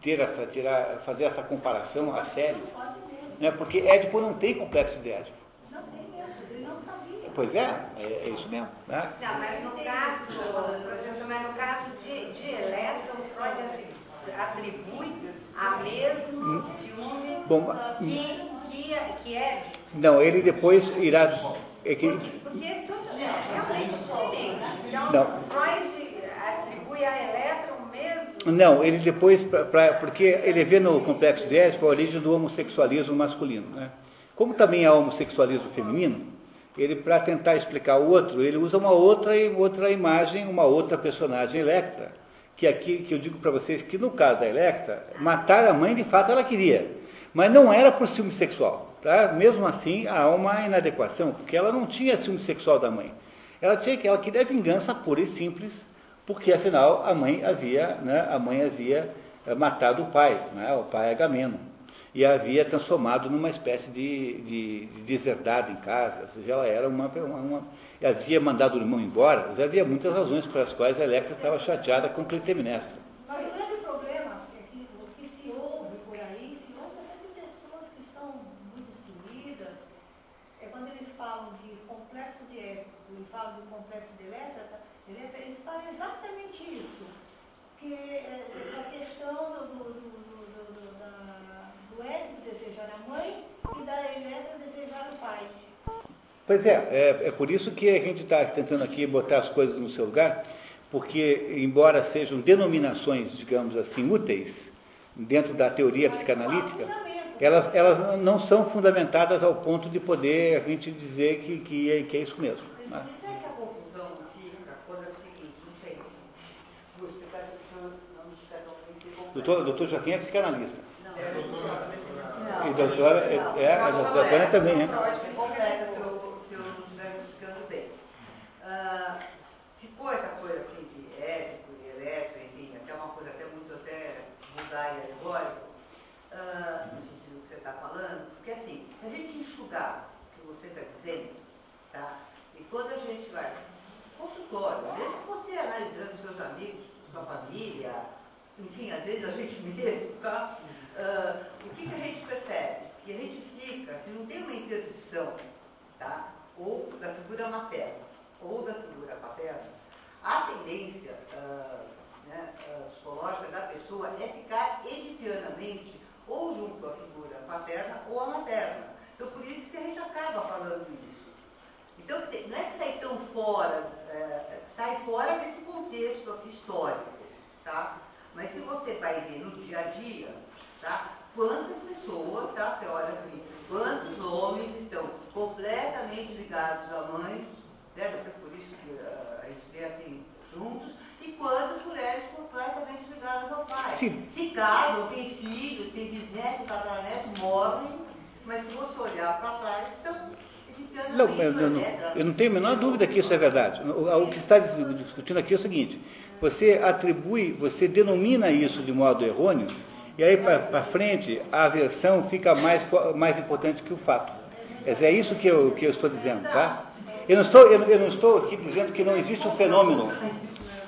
ter essa, tirar, fazer essa comparação a sério. Não pode mesmo. Né? Porque Édipo não tem complexo de Édipo. Não tem mesmo, ele não sabia. Pois é, é, é isso mesmo. Né? Não, mas no caso, professor, mas no caso de, de Eletro, o Freud atri- atribui a mesmo ciúme Bom, que, que, que é. não, ele depois irá. É que, Porque é tudo é realmente diferente. Então, Não. Freud atribui a Eletro o mesmo. Não, ele depois, pra, pra- porque ele vê no complexo de Édipo a origem do homossexualismo masculino. Né? Como também há homossexualismo feminino, ele, para tentar explicar o outro, ele usa uma outra, outra imagem, uma outra personagem, Electra, que aqui, que eu digo para vocês que no caso da Electra, matar a mãe de fato ela queria, mas não era por ciúme sexual. Tá? Mesmo assim, há uma inadequação, porque ela não tinha ciúme sexual da mãe. Ela tinha que ela queria vingança pura e simples, porque afinal a mãe havia, né, a mãe havia eh, matado o pai, né, o pai Agamemnon, e a havia transformado numa espécie de, de, de deserdado em casa, ou seja, ela era uma, uma, uma havia mandado o irmão embora, mas havia muitas razões pelas quais a Electra estava chateada com Clitemnestra. Mas o grande problema é que o que se ouve por aí, se ouve de pessoas que são muito instruídas, é quando eles falam de complexo de Édipo e falam de complexo de Electra, Electra, eles falam exatamente isso. Que é a questão do, do, do, do, do, do desejar a mãe e da Electra desejar o pai. Pois é, é, é por isso que a gente está tentando aqui botar as coisas no seu lugar, porque, embora sejam denominações, digamos assim, úteis dentro da teoria psicanalítica, não elas, elas não são fundamentadas ao ponto de poder a gente dizer que, que, é, que é isso mesmo. Mas né? é é não não. Doutor, doutor Joaquim é psicanalista. Não, E doutora, é, é, a doutora também, né? Freud que completa, se eu, se eu não estivesse explicando bem. Ah, ficou essa coisa assim de ético e elétrico, enfim, até uma coisa até muito até vulgar e alegórica, ah, no sentido que você está falando, porque assim, se a gente enxugar o que você está dizendo, tá? E quando a gente vai consultório, mesmo você analisando seus amigos, sua família, enfim, às vezes a gente mesmo, tá? Ah, o que, que a gente percebe? Que a gente fica, se não tem uma interdição, tá? Ou da figura materna, ou da figura paterna, a tendência ah, né, ah, psicológica da pessoa é ficar edipianamente ou junto à figura paterna ou à materna. Então, por isso que a gente acaba falando isso. Então, não é que sai tão fora, é, sai fora desse contexto aqui histórico, tá? Mas se você vai ver no dia a dia, tá? Quantas pessoas, tá? Você olha assim, Quantos homens estão completamente ligados à mãe, certo? Até por isso que ah, a gente vê assim, juntos, e quantas mulheres completamente ligadas ao pai. Sim. Se casam, têm filhos, têm bisnetos, tataranetos, morrem, mas se você olhar para trás, estão Não, eu, não, eu não tenho a menor dúvida que isso é verdade. O, que está dis- discutindo aqui é o seguinte: você atribui, você denomina isso de modo errôneo, e aí para frente a aversão fica mais, mais importante que o fato. É isso que eu, que eu estou dizendo, tá? Eu não estou, eu, eu não estou aqui dizendo que não existe um fenômeno.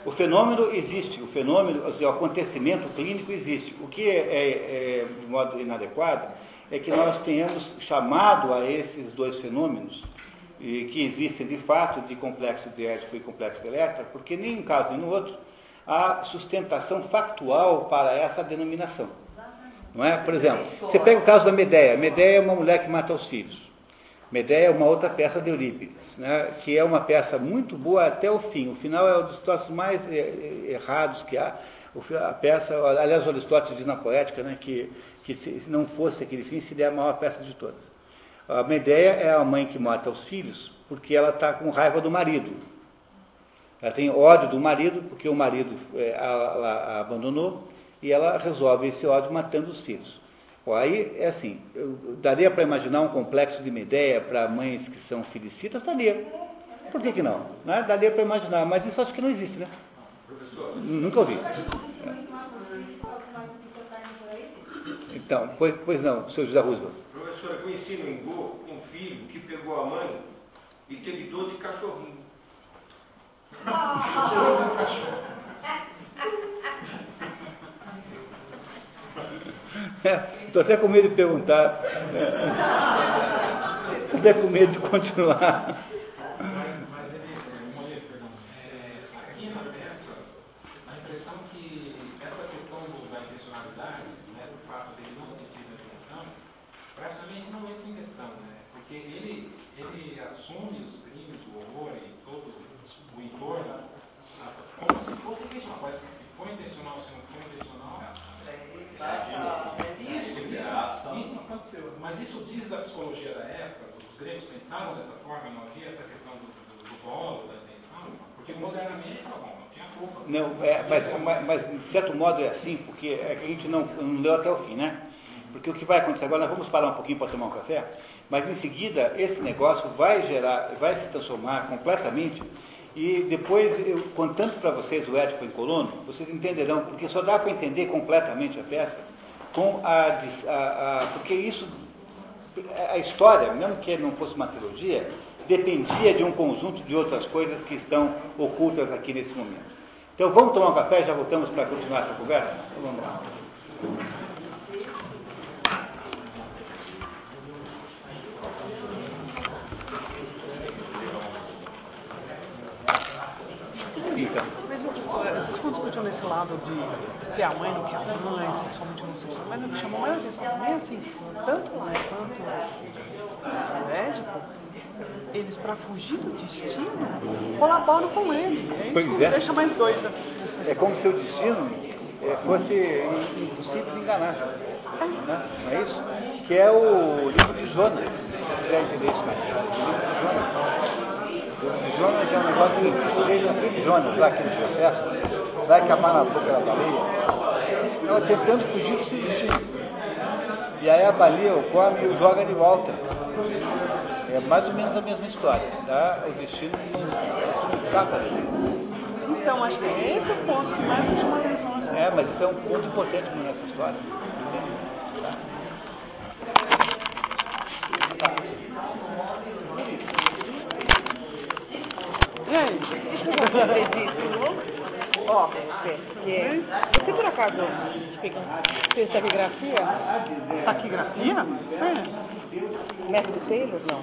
O fenômeno existe, o fenômeno, assim, o acontecimento clínico existe. O que é, é- é, de modo inadequado é que nós tenhamos chamado a esses dois fenômenos, que existem de fato, de complexo de Édipo e complexo de Electra, porque nem em um caso nem no outro há sustentação factual para essa denominação. Não é? Por exemplo, você pega o caso da Medeia. Medeia é uma mulher que mata os filhos. Medeia é uma outra peça de Eurípides, né, que é uma peça muito boa até o fim. O final é um dos troços mais eh, eh, errados que há. A peça, aliás, o Aristóteles diz na poética né, que, que se não fosse aquele fim, seria a maior peça de todas. A Medeia é a mãe que mata os filhos porque ela está com raiva do marido. Ela tem ódio do marido porque o marido eh, a, a- abandonou e ela resolve esse ódio matando os filhos. Bom, aí é assim, daria para imaginar um complexo de Medeia para mães que são felicitas? Daria. Por que, que não? Né? Daria para imaginar, mas isso acho que não existe, né? Professor, Nunca ouvi. Então, pois, pois não, seu José Roosevelt. Professora, eu conheci no Embu um filho que pegou a mãe e teve 12 cachorrinhos. Estou até com medo de perguntar. Estou até com medo de continuar. Mas, mas ele, Moreira, perdão, é, aqui na peça, a impressão que essa questão do- da intencionalidade, né, do fato dele não ter tido a intenção, praticamente não entra em questão, né? Porque ele, ele assume os crimes, o horror e todo o entorno as- como se fosse intencional. Parece que se foi intencional, se não foi intencional. Isso, isso aconteceu. Mas isso diz da psicologia da época, os gregos pensavam dessa forma, não havia essa questão do, do, do dolo, da intenção, porque modernamente, tá bom, não é, mas, mas, de certo modo é assim, porque é a gente não, não leu até o fim, né? Porque o que vai acontecer agora, nós vamos parar um pouquinho para tomar um café, mas em seguida esse negócio vai gerar, vai se transformar completamente e depois, eu, contando para vocês o Édipo em Colono, vocês entenderão, porque só dá para entender completamente a peça com a, a- a- porque isso, a história, mesmo que não fosse uma trilogia, dependia de um conjunto de outras coisas que estão ocultas aqui nesse momento. Então vamos tomar um café e já voltamos para continuar essa conversa? Então, vamos lá. Mas eu- vocês ficam discutindo nesse lado de que a mãe não quer a mãe, sexualmente não sexual, mas o que chamou mais atenção também é assim, tanto Lai quanto médico, eles para fugir do destino, colaboram com ele. É isso Pois que me é. deixa mais doida. é como se o destino eh, fosse im- impossível de enganar. Né? Não é isso? Que é o livro de Jonas. Se quiser entender isso mais. O livro de Jonas. O livro de Jonas é um negócio que o sujeito, aquele Jonas, lá, aquele profeta, vai acabar na boca da baleia, estava tentando fugir do seu destino. E aí a baleia o come e o joga de volta. É mais ou menos a mesma história. Tá? O destino não, não escapa dele. Então, acho que é esse o ponto que mais me chama a atenção nessa É, mas isso é um ponto importante nessa história. E aí? Isso não acredito. Ó, porque você por acaso fez taquigrafia? Taquigrafia? Método Taylor? Não.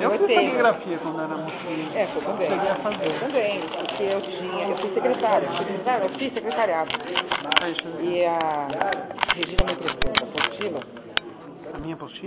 Eu Foi fiz Taylor. taquigrafia quando era mocinha. É, foi também. Cheguei a fazer. Eu também, porque eu tinha, eu fui secretária. Fui secretária? Eu fiz secretariado. Eu ver. E a Regina me emprestou essa apostila. A minha apostila?